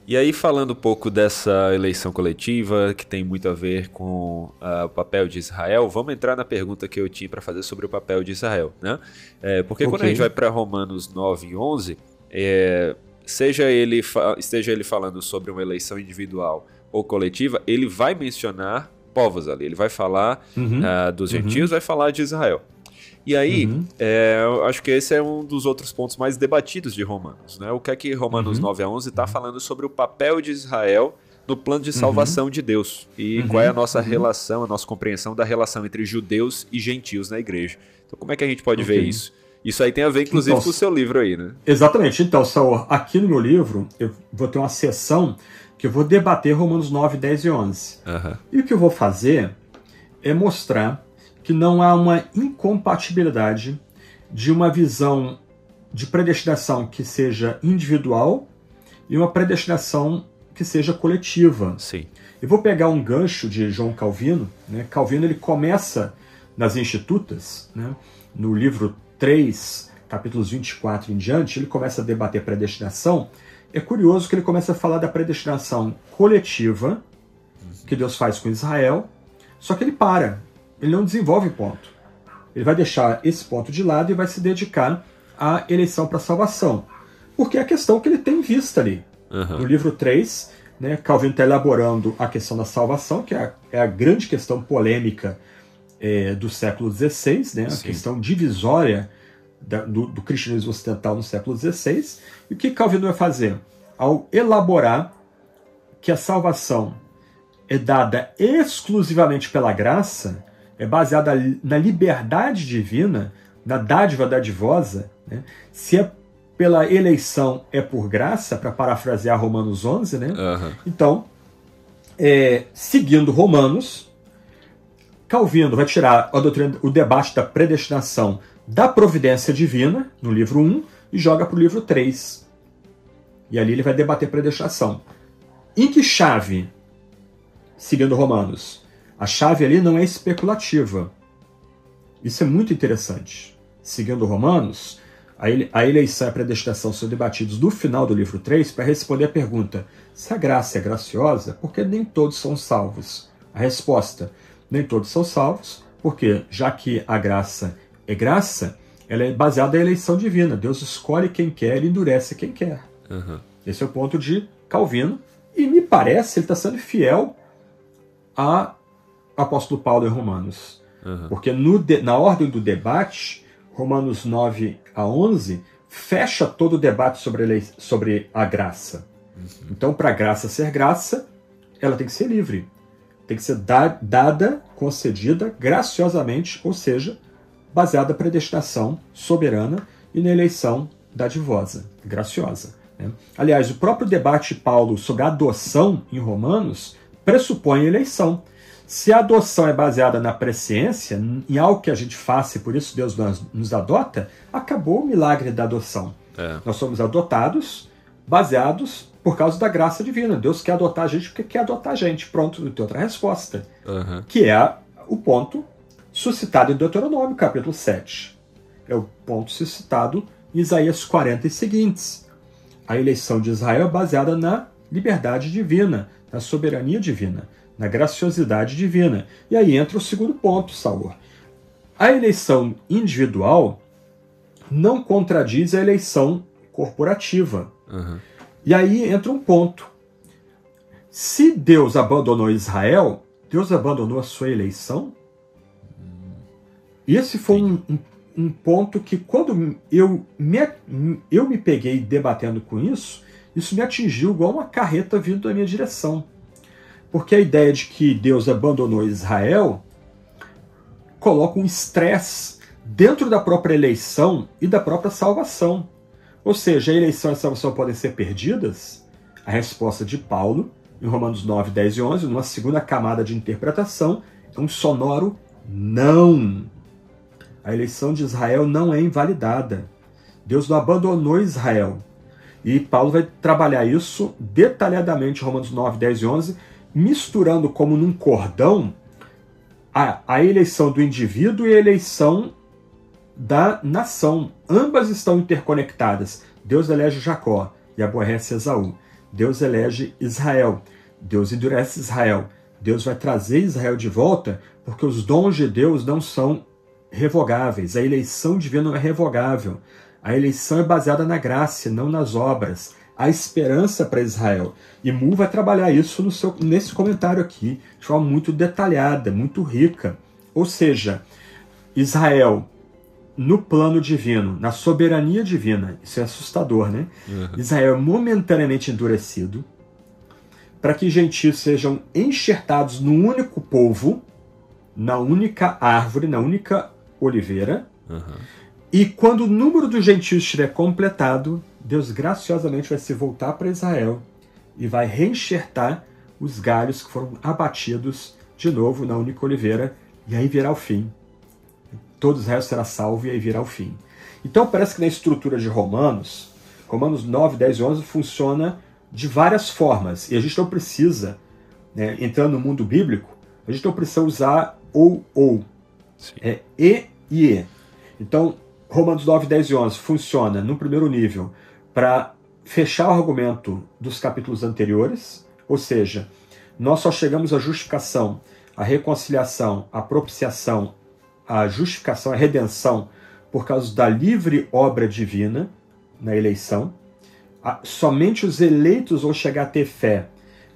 E aí, falando um pouco dessa eleição coletiva, que tem muito a ver com uh, o papel de Israel, vamos entrar na pergunta que eu tinha para fazer sobre o papel de Israel. Né? É, porque okay. quando a gente vai para Romanos 9 e 11, é, seja ele esteja ele falando sobre uma eleição individual ou coletiva, ele vai mencionar povos ali. Ele vai falar uhum. uh, dos uhum. gentios, uhum. vai falar de Israel. E aí, uhum. é, eu acho que esse é um dos outros pontos mais debatidos de Romanos. Né? O que é que Romanos uhum. 9 a 11 está falando sobre o papel de Israel no plano de salvação uhum. de Deus e uhum. qual é a nossa uhum. relação, a nossa compreensão da relação entre judeus e gentios na igreja. Então, como é que a gente pode okay. ver isso? Isso aí tem a ver, inclusive, então, com o seu livro aí, né? Exatamente. Então, Saul, aqui no meu livro, eu vou ter uma sessão que eu vou debater Romanos 9, 10 e 11. E o que eu vou fazer é mostrar que não há uma incompatibilidade de uma visão de predestinação que seja individual e uma predestinação que seja coletiva. Sim. Eu vou pegar um gancho de João Calvino. Né? Calvino ele começa nas Institutas, né? no livro 3, capítulos 24 em diante, ele começa a debater predestinação. É curioso que ele começa a falar da predestinação coletiva que Deus faz com Israel, só que ele para ele não desenvolve ponto. Ele vai deixar esse ponto de lado e vai se dedicar à eleição para salvação. Porque é a questão que ele tem vista ali. Uhum. No livro 3, né, Calvin está elaborando a questão da salvação, que é a, é a grande questão polêmica é, do século XVI, né, a questão divisória da, do, do, cristianismo ocidental no século XVI. E o que Calvin vai fazer? Ao elaborar que a salvação é dada exclusivamente pela graça, é baseada na liberdade divina, na dádiva dadivosa, né? se é pela eleição é por graça, para parafrasear Romanos 11, né? Uhum. Então, é, seguindo Romanos, Calvino vai tirar doutrina, o debate da predestinação da providência divina, no livro 1, e joga para o livro 3. E ali ele vai debater predestinação. Em que chave, seguindo Romanos? A chave ali não é especulativa. Isso é muito interessante. Seguindo Romanos, a eleição e a predestinação são debatidos no final do livro 3 para responder a pergunta: se a graça é graciosa, por que nem todos são salvos? A resposta: nem todos são salvos, Porque já que a graça é graça, ela é baseada na eleição divina. Deus escolhe quem quer e endurece quem quer. Uhum. Esse é o ponto de Calvino. E me parece ele está sendo fiel a apóstolo Paulo em Romanos. Uhum. Porque no, na ordem do debate, Romanos 9 a 11 fecha todo o debate sobre a, lei, sobre a graça. Uhum. Então, para a graça ser graça, ela tem que ser livre. Tem que ser da, dada, concedida graciosamente, ou seja, baseada na predestinação soberana e na eleição dadivosa, graciosa. Né? Aliás, o próprio debate de Paulo sobre a adoção em Romanos pressupõe eleição. Se a adoção é baseada na presciência, em algo que a gente faça e por isso Deus nos adota, acabou o milagre da adoção. É. Nós somos adotados baseados por causa da graça divina. Deus quer adotar a gente porque quer adotar a gente. Pronto, tem outra resposta. Uhum. Que é o ponto suscitado em Deuteronômio, capítulo 7. É o ponto suscitado em Isaías 40 e seguintes. A eleição de Israel é baseada na liberdade divina, na soberania divina na graciosidade divina. E aí entra o segundo ponto, Saur. A eleição individual não contradiz a eleição corporativa. Uhum. E aí entra um ponto. Se Deus abandonou Israel, Deus abandonou a sua eleição? E esse foi um, um, um, ponto que, quando eu me, eu me peguei debatendo com isso, isso me atingiu igual uma carreta vindo da minha direção. Porque a ideia de que Deus abandonou Israel coloca um estresse dentro da própria eleição e da própria salvação. Ou seja, a eleição e a salvação podem ser perdidas? A resposta de Paulo, em Romanos 9, 10 e 11, numa segunda camada de interpretação, é um sonoro não. A eleição de Israel não é invalidada. Deus não abandonou Israel. E Paulo vai trabalhar isso detalhadamente em Romanos 9, 10 e 11, misturando como num cordão a, a eleição do indivíduo e a eleição da nação. Ambas estão interconectadas. Deus elege Jacó e aborrece Esaú. Deus elege Israel. Deus endurece Israel. Deus vai trazer Israel de volta porque os dons de Deus não são revogáveis. A eleição divina não é revogável. A eleição é baseada na graça, não nas obras a esperança para Israel. E Mu vai trabalhar isso no seu, nesse comentário aqui, de forma muito detalhada, muito rica. Ou seja, Israel, no plano divino, na soberania divina, isso é assustador, né? Uhum. Israel é momentaneamente endurecido, para que gentios sejam enxertados no único povo, na única árvore, na única oliveira. Uhum. E quando o número dos gentios estiver completado, Deus graciosamente vai se voltar para Israel e vai reenxertar os galhos que foram abatidos de novo na única oliveira, e aí virá o fim. Todo Israel será salvo e aí virá o fim. Então parece que na estrutura de Romanos, Romanos 9, 10 e 11 funciona de várias formas, e a gente não precisa, né, entrando no mundo bíblico, a gente não precisa usar ou ou. Sim. É e e e. Então, Romanos 9, 10 e 11 funciona no primeiro nível para fechar o argumento dos capítulos anteriores, ou seja, nós só chegamos à justificação, à reconciliação, à propiciação, à justificação, à redenção, por causa da livre obra divina na eleição. Somente os eleitos vão chegar a ter fé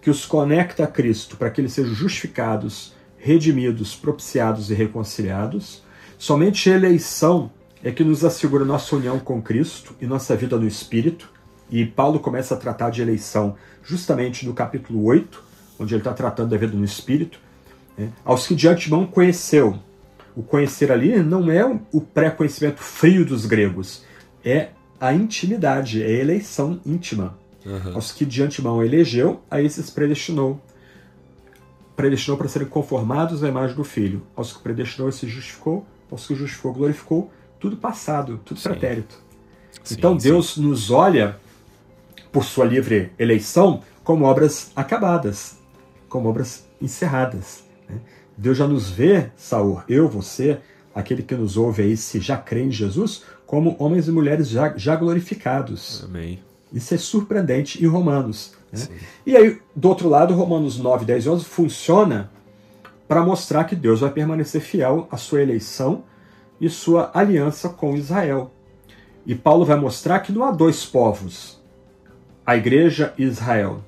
que os conecta a Cristo para que eles sejam justificados, redimidos, propiciados e reconciliados. Somente a eleição é que nos assegura nossa união com Cristo e nossa vida no Espírito. E Paulo começa a tratar de eleição justamente no capítulo 8, onde ele está tratando da vida no Espírito. Né? Aos que de antemão conheceu. O conhecer ali não é o pré-conhecimento frio dos gregos, é a intimidade, é a eleição íntima. Uhum. Aos que de antemão elegeu, a esses predestinou. Predestinou para serem conformados à imagem do Filho. Aos que predestinou, se justificou. Aos que justificou, glorificou tudo passado, tudo Sim. pretérito. Sim, então sim. Deus nos olha, por sua livre eleição, como obras acabadas, como obras encerradas. né? Deus já nos vê, Saul, eu, você, aquele que nos ouve aí, se já crê em Jesus, como homens e mulheres já, já glorificados. Amém. Isso é surpreendente em Romanos. né? E aí, do outro lado, Romanos 9, 10 e 11 funciona para mostrar que Deus vai permanecer fiel à sua eleição e sua aliança com Israel. E Paulo vai mostrar que não há dois povos, a igreja e Israel.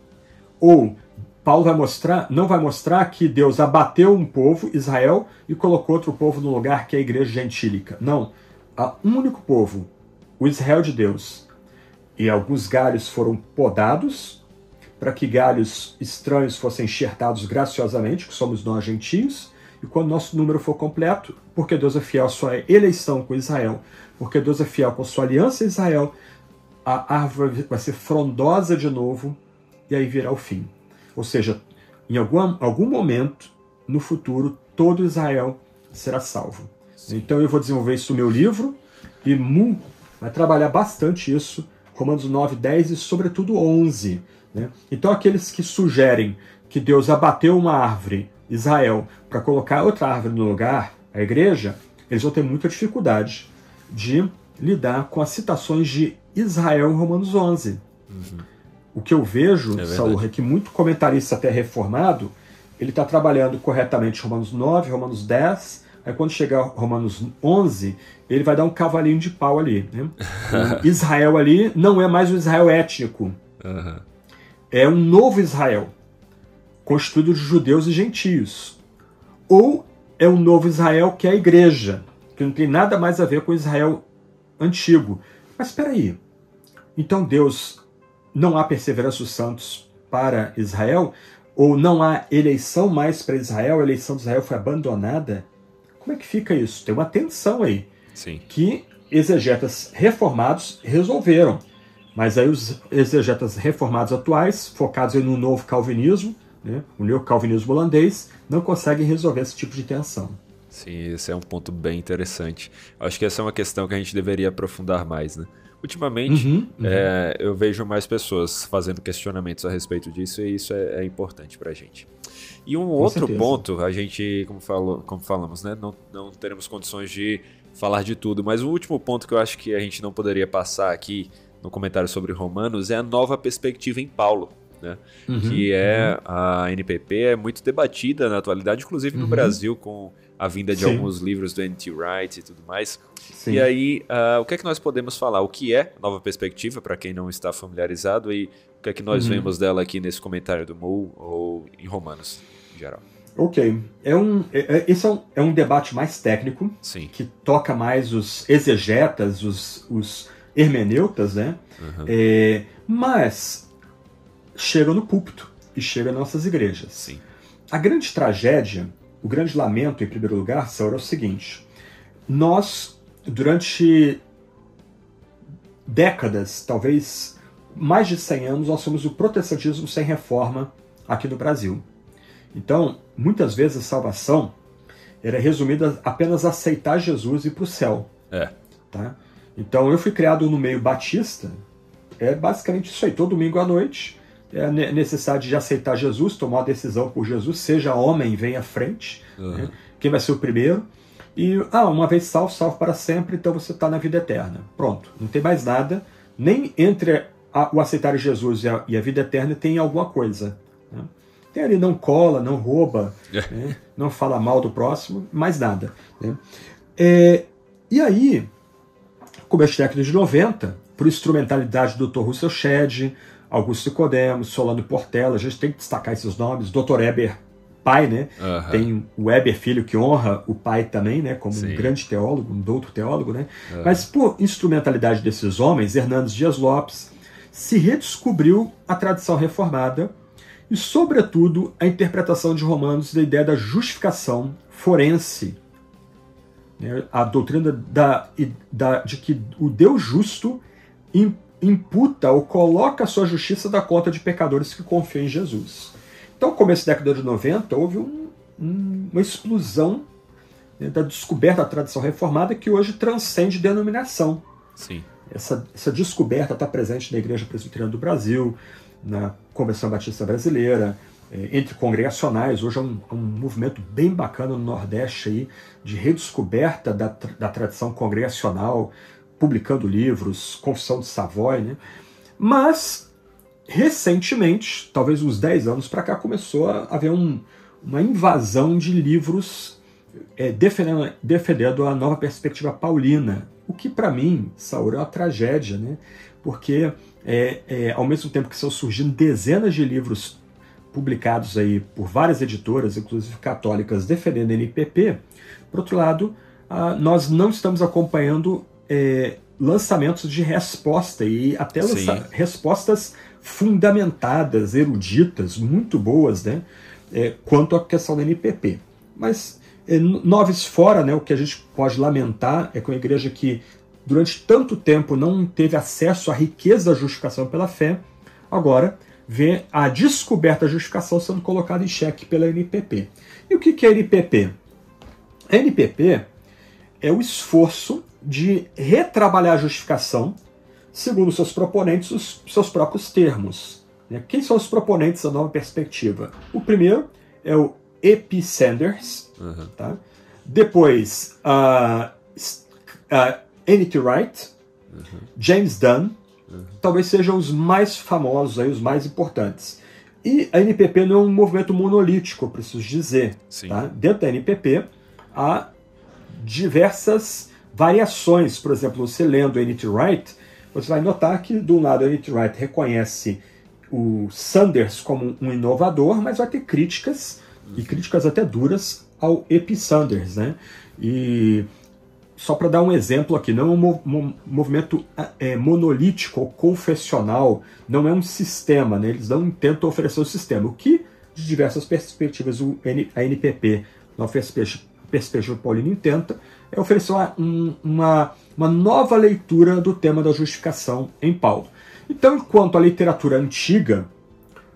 Ou Paulo vai mostrar, não vai mostrar que Deus abateu um povo, Israel, e colocou outro povo no lugar que é a igreja gentílica. Não. Há um único povo, o Israel de Deus. E alguns galhos foram podados para que galhos estranhos fossem enxertados graciosamente, que somos nós gentios, e quando nosso número for completo, porque Deus é fiel à sua eleição com Israel, porque Deus é fiel com a sua aliança em Israel, a árvore vai ser frondosa de novo e aí virá o fim. Ou seja, em algum, algum momento no futuro, todo Israel será salvo. Então eu vou desenvolver isso no meu livro e Mu vai trabalhar bastante isso, Romanos 9, 10 e sobretudo 11. Né? Então aqueles que sugerem que Deus abateu uma árvore, Israel, para colocar outra árvore no lugar, a igreja, eles vão ter muita dificuldade de lidar com as citações de Israel em Romanos 11. Uhum. O que eu vejo, é Saul, é que muito comentarista até reformado, ele está trabalhando corretamente Romanos 9, Romanos 10, aí quando chegar Romanos 11, ele vai dar um cavalinho de pau ali. Né? Israel ali não é mais o Israel étnico. Uhum. É um novo Israel, constituído de judeus e gentios. Ou é um novo Israel que é a igreja, que não tem nada mais a ver com o Israel antigo. Mas espera aí. Então Deus não há perseverança dos santos para Israel? Ou não há eleição mais para Israel? A eleição de Israel foi abandonada? Como é que fica isso? Tem uma tensão aí. Sim. Que exegetas reformados resolveram. Mas aí os exegetas reformados atuais, focados no novo calvinismo, né, o neocalvinismo holandês, não conseguem resolver esse tipo de tensão. Sim, esse é um ponto bem interessante. Acho que essa é uma questão que a gente deveria aprofundar mais, né? Ultimamente, uhum, uhum. É, eu vejo mais pessoas fazendo questionamentos a respeito disso e isso é, é importante para a gente. E um Com outro certeza. ponto, a gente, como, falou, como falamos, né, não, não teremos condições de falar de tudo, mas o último ponto que eu acho que a gente não poderia passar aqui no comentário sobre Romanos é a nova perspectiva em Paulo né? Uhum, que é uhum. a NPP é muito debatida na atualidade, inclusive no uhum. Brasil com a vinda de Sim. alguns livros do N.T. Wright e tudo mais. Sim. E aí, uh, o que é que nós podemos falar? O que é nova perspectiva para quem não está familiarizado e o que é que nós uhum. vemos dela aqui nesse comentário do Mu ou em Romanos em geral? Ok. É um, é, é, esse é um, é um debate mais técnico, Sim. que toca mais os exegetas, os, os hermeneutas, né? Uhum. É, mas chega no púlpito e chega nas nossas igrejas. Sim. A grande tragédia, o grande lamento, em primeiro lugar, Saura, é o seguinte: nós, durante décadas, talvez mais de 100 anos, nós somos o protestantismo sem reforma aqui no Brasil. Então, muitas vezes a salvação era resumida apenas a aceitar Jesus e ir para o céu. É. Tá? Então, eu fui criado no meio batista, é basicamente isso aí. Todo domingo à noite, é a necessidade de aceitar Jesus, tomar a decisão por Jesus, seja homem, vem à frente. Uhum. Né? Quem vai ser o primeiro? E, ah, uma vez salvo, salvo para sempre, então você está na vida eterna. Pronto, não tem mais nada. Nem entre a, o aceitar Jesus e a, e a, vida eterna tem alguma coisa. Né? Tem ali, não cola, não rouba, né? não fala mal do próximo, mais nada. Né? É, e aí, como é década de 90, por instrumentalidade do Dr. Russell Shedd, Augusto Nicodemos, Solano Portela, a gente tem que destacar esses nomes, Dr. Eber pai, né? Uhum. Tem o Eber filho que honra o pai também, né? Como Sim. um grande teólogo, um douto teólogo, né? Uhum. Mas por instrumentalidade desses homens, Hernandes Dias Lopes, se redescobriu a tradição reformada e, sobretudo, a interpretação de Romanos da ideia da justificação forense. Né? A doutrina da, da, de que o Deus justo imputa ou coloca a sua justiça da conta de pecadores que confiam em Jesus. Então, começo da década de 90, houve um, um, uma explosão né, da descoberta da tradição reformada que hoje transcende denominação. Sim. Essa, essa descoberta está presente na Igreja Presbiteriana do Brasil, na Convenção Batista Brasileira, é, entre congregacionais. Hoje é um, um, movimento bem bacana no Nordeste aí, de redescoberta da, da tradição congregacional, publicando livros, Confissão de Savoy, né? Mas, recentemente, talvez uns 10 anos para cá, começou a haver um, uma invasão de livros é, defendendo, defendendo a nova perspectiva paulina, o que para mim, Saúl, é uma tragédia, né? porque é, é, ao mesmo tempo que estão surgindo dezenas de livros publicados aí por várias editoras, inclusive católicas, defendendo a NPP, por outro lado, ah, nós não estamos acompanhando é, lançamentos de resposta e até lança, respostas fundamentadas, eruditas, muito boas, né, é, quanto à questão da NPP. Mas é, noves fora, né, o que a gente pode lamentar é que uma igreja que durante tanto tempo não teve acesso à riqueza da justificação pela fé, agora vê a descoberta da justificação sendo colocada em xeque pela NPP. E o que é a NPP? A NPP é o esforço de retrabalhar a justificação segundo seus proponentes, os seus próprios termos. Né? Quem são os proponentes da nova perspectiva? O primeiro é o E.P. Sanders, uhum. tá? depois uh, uh, N.T. Wright, uhum. James Dunn, uhum. talvez sejam os mais famosos, aí, os mais importantes. E a NPP não é um movimento monolítico, preciso dizer. Tá? Dentro da NPP há diversas variações. Por exemplo, você lendo N.T. Wright, você vai notar que, do lado, N.T. Wright reconhece o Sanders como um inovador, mas vai ter críticas, e críticas até duras, ao Epi Sanders. Né? E só para dar um exemplo aqui, não é um movimento é, monolítico ou confessional, não é um sistema, né? eles não tentam oferecer o um sistema. O que, de diversas perspectivas, o N, a NPP, na perspectiva paulina, intenta é oferecer uma, uma, uma nova leitura do tema da justificação em Paulo. Então, enquanto a literatura antiga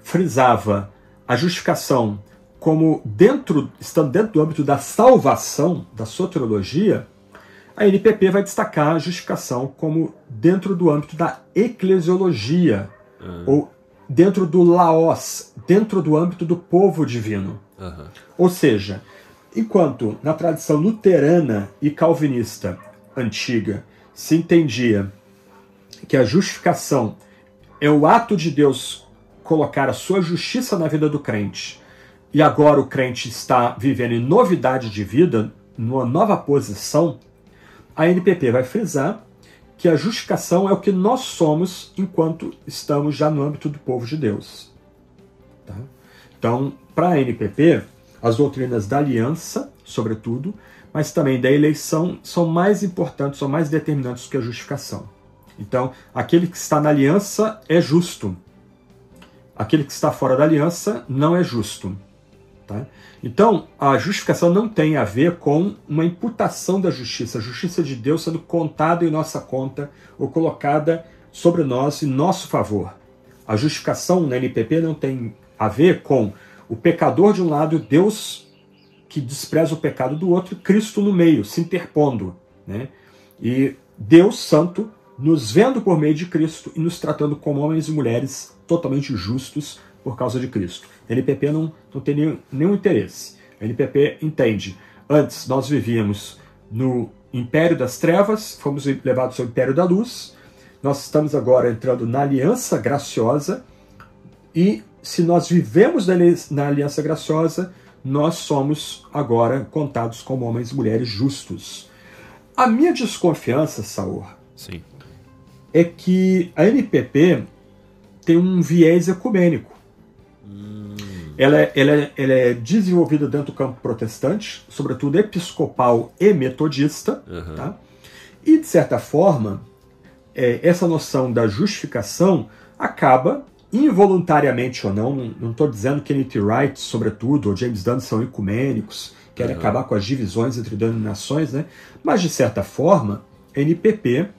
frisava a justificação como dentro, estando dentro do âmbito da salvação, da soteriologia, a NPP vai destacar a justificação como dentro do âmbito da eclesiologia, uhum. ou dentro do laos, dentro do âmbito do povo divino. Uhum. Ou seja, enquanto na tradição luterana e calvinista antiga se entendia que a justificação é o ato de Deus colocar a sua justiça na vida do crente, e agora o crente está vivendo em novidade de vida, numa nova posição, a NPP vai frisar que a justificação é o que nós somos enquanto estamos já no âmbito do povo de Deus. Tá? Então, para a NPP, as doutrinas da aliança, sobretudo, mas também da eleição, são mais importantes, são mais determinantes que a justificação. Então, aquele que está na aliança é justo. Aquele que está fora da aliança não é justo. Tá? Então, a justificação não tem a ver com uma imputação da justiça, a justiça de Deus sendo contada em nossa conta ou colocada sobre nós em nosso favor. A justificação na NPP não tem a ver com o pecador de um lado, Deus que despreza o pecado do outro, Cristo no meio, se interpondo. Né? E Deus Santo nos vendo por meio de Cristo e nos tratando como homens e mulheres totalmente justos por causa de Cristo. A NPP não, não tem nenhum, nenhum interesse. A NPP entende. Antes nós vivíamos no império das trevas, fomos levados ao império da luz. Nós estamos agora entrando na aliança graciosa e se nós vivemos na aliança graciosa, nós somos agora contados como homens e mulheres justos. A minha desconfiança, Saur, Sim. é que a NPP tem um viés ecumênico. Ela é, ela, é, ela é desenvolvida dentro do campo protestante, sobretudo episcopal e metodista. Uhum. Tá? E, de certa forma, é, essa noção da justificação acaba, involuntariamente ou não, não estou dizendo que N.T. Wright, sobretudo, ou James Dunn são ecumênicos, querem uhum. acabar com as divisões entre denominações, né? mas, de certa forma, NPP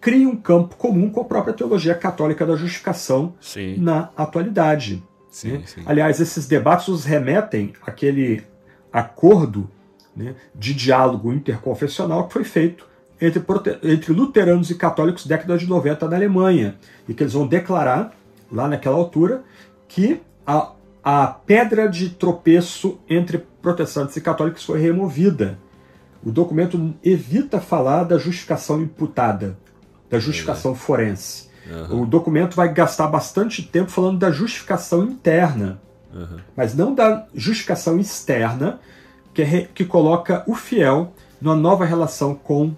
cria um campo comum com a própria teologia católica da justificação Sim. na atualidade. Sim, né? sim. Aliás, esses debates nos remetem àquele acordo né, de diálogo interconfessional que foi feito entre, entre luteranos e católicos década de 90 na Alemanha, e que eles vão declarar, lá naquela altura, que a, a pedra de tropeço entre protestantes e católicos foi removida. O documento evita falar da justificação imputada, da justificação forense. Uhum. O documento vai gastar bastante tempo falando da justificação interna. uhum. mas não da justificação externa que, é, que coloca o fiel numa nova relação com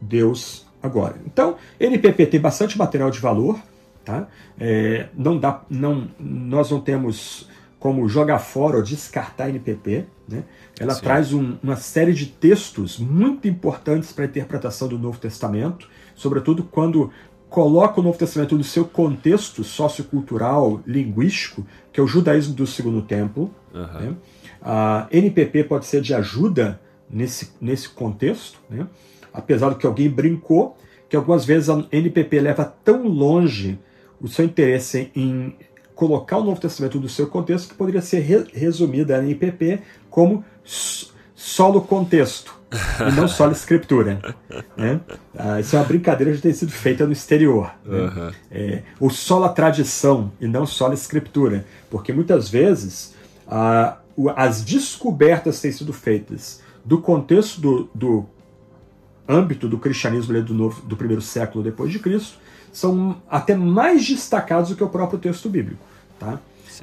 Deus agora. Então, NPP tem bastante material de valor, tá? É, não dá, não, nós não temos como jogar fora ou descartar NPP, né? Ela Sim. traz um, uma série de textos muito importantes para a interpretação do Novo Testamento, sobretudo quando coloca o Novo Testamento no seu contexto sociocultural, linguístico, que é o judaísmo do Segundo Templo. Uhum. Né? A NPP pode ser de ajuda nesse, nesse contexto, né? apesar do que alguém brincou, que algumas vezes a NPP leva tão longe o seu interesse em colocar o Novo Testamento no seu contexto que poderia ser re resumida a NPP como solo contexto e não solo escritura. Né? Ah, isso é uma brincadeira de ter sido feita no exterior. Né? Uhum. É, ou solo a tradição e não solo a escritura. Porque muitas vezes ah, as descobertas têm sido feitas do contexto do, do âmbito do cristianismo do, novo, do primeiro século depois de Cristo são até mais destacados do que o próprio texto bíblico. Tá?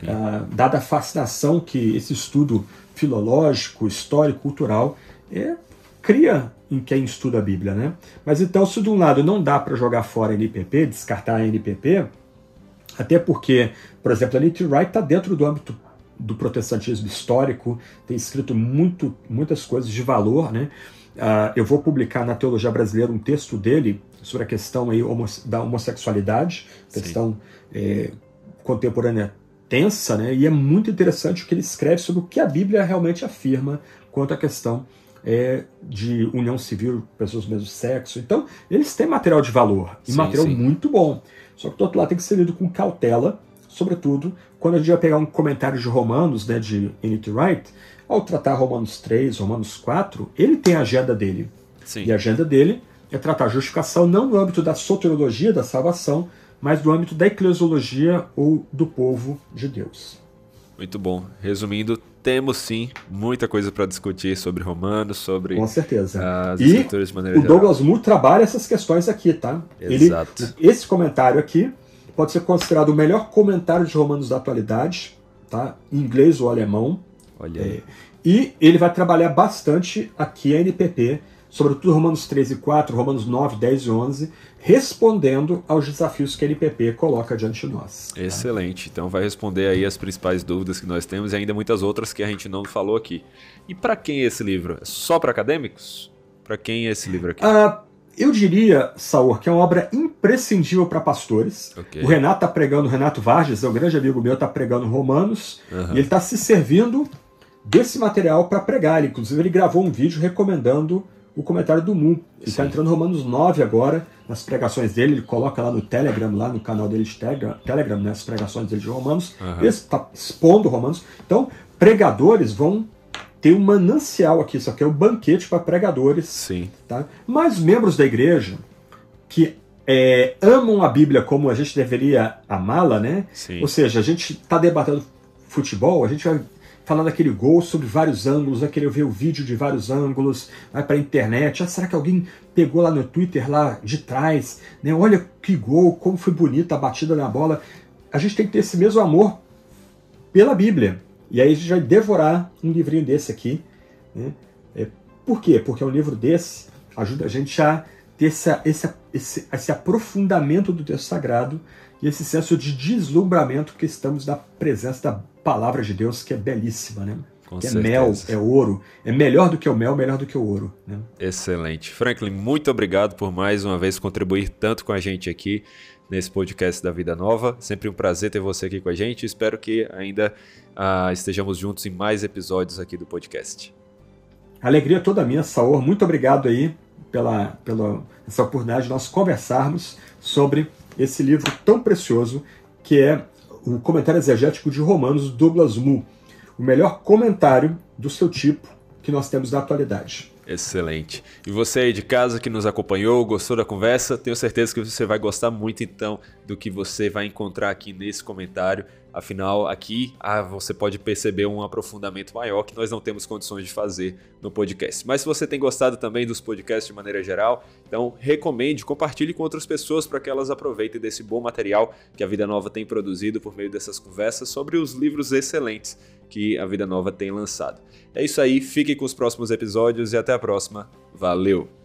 Ah, dada a fascinação que esse estudo filológico, histórico, cultural é, cria em quem estuda a Bíblia. Né? Mas então, se de um lado não dá para jogar fora a NPP, descartar a NPP, até porque, por exemplo, a N.T. Wright está dentro do âmbito do protestantismo histórico, tem escrito muito, muitas coisas de valor. Né? Uh, eu vou publicar na Teologia Brasileira um texto dele sobre a questão aí da homossexualidade, questão é, contemporânea tensa, né? E é muito interessante o que ele escreve sobre o que a Bíblia realmente afirma quanto à questão é, de união civil, pessoas do mesmo sexo. Então, eles têm material de valor e sim, material sim. muito bom. Só que do outro lado tem que ser lido com cautela, sobretudo quando a gente vai pegar um comentário de Romanos, né, de N.T. Wright, ao tratar Romanos 3, Romanos 4, ele tem a agenda dele. Sim. E a agenda dele é tratar a justificação não no âmbito da soteriologia da salvação, mas do âmbito da eclesiologia ou do povo de Deus. Muito bom. Resumindo, temos sim muita coisa para discutir sobre Romanos, sobre Com certeza. as e escrituras de maneira o geral. Douglas Moore trabalha essas questões aqui, tá? Exato. Ele, esse comentário aqui pode ser considerado o melhor comentário de Romanos da atualidade, tá? Em inglês ou alemão. Olha aí. É, e ele vai trabalhar bastante aqui a NPP sobretudo Romanos 13 e 4, Romanos 9, 10 e 11, respondendo aos desafios que a NPP coloca diante de nós. Tá? Excelente. Então vai responder aí as principais dúvidas que nós temos e ainda muitas outras que a gente não falou aqui. E para quem é esse livro? É só para acadêmicos? Para quem é esse livro aqui? Ah, eu diria, Saur, que é uma obra imprescindível para pastores. Okay. O Renato está pregando, o Renato Vargas, é um grande amigo meu, está pregando Romanos, uhum. e ele está se servindo desse material para pregar. Ele, inclusive, ele gravou um vídeo recomendando o comentário do Moon. Ele está entrando no Romanos 9 agora, nas pregações dele, ele coloca lá no Telegram, lá no canal dele de Telegram, Telegram né, as pregações dele de Romanos, uhum. ele está expondo Romanos. Então, pregadores vão ter um manancial aqui, isso aqui é um banquete para pregadores. Sim. Tá? Mas membros da igreja que é, amam a Bíblia como a gente deveria amá-la, né? Sim. Ou seja, a gente está debatendo futebol, a gente vai falando daquele gol sobre vários ângulos, vai querer ver o vídeo de vários ângulos, vai para a internet. Ah, será que alguém pegou lá no Twitter, lá de trás? Né? Olha que gol, como foi bonita a batida na bola. A gente tem que ter esse mesmo amor pela Bíblia. E aí a gente vai devorar um livrinho desse aqui. Né? É, por quê? Porque um livro desse ajuda a gente a ter esse, esse, esse, esse aprofundamento do texto sagrado e esse senso de deslumbramento que estamos na presença da palavra de Deus, que é belíssima, né? Com é mel, é ouro. É melhor do que o mel, melhor do que o ouro. Né? Excelente. Franklin, muito obrigado por mais uma vez contribuir tanto com a gente aqui nesse podcast da Vida Nova. Sempre um prazer ter você aqui com a gente. Espero que ainda uh, estejamos juntos em mais episódios aqui do podcast. Alegria toda minha, Saor. Muito obrigado aí pela, pela essa oportunidade de nós conversarmos sobre esse livro tão precioso que é o comentário exegético de Romanos, Douglas Moo, o melhor comentário do seu tipo que nós temos na atualidade. Excelente. E você aí de casa que nos acompanhou, gostou da conversa, tenho certeza que você vai gostar muito então do que você vai encontrar aqui nesse comentário. Afinal, aqui ah, você pode perceber um aprofundamento maior que nós não temos condições de fazer no podcast. Mas se você tem gostado também dos podcasts de maneira geral, então recomende, compartilhe com outras pessoas para que elas aproveitem desse bom material que a Vida Nova tem produzido por meio dessas conversas sobre os livros excelentes que a Vida Nova tem lançado. É isso aí, fiquem com os próximos episódios e até a próxima. Valeu!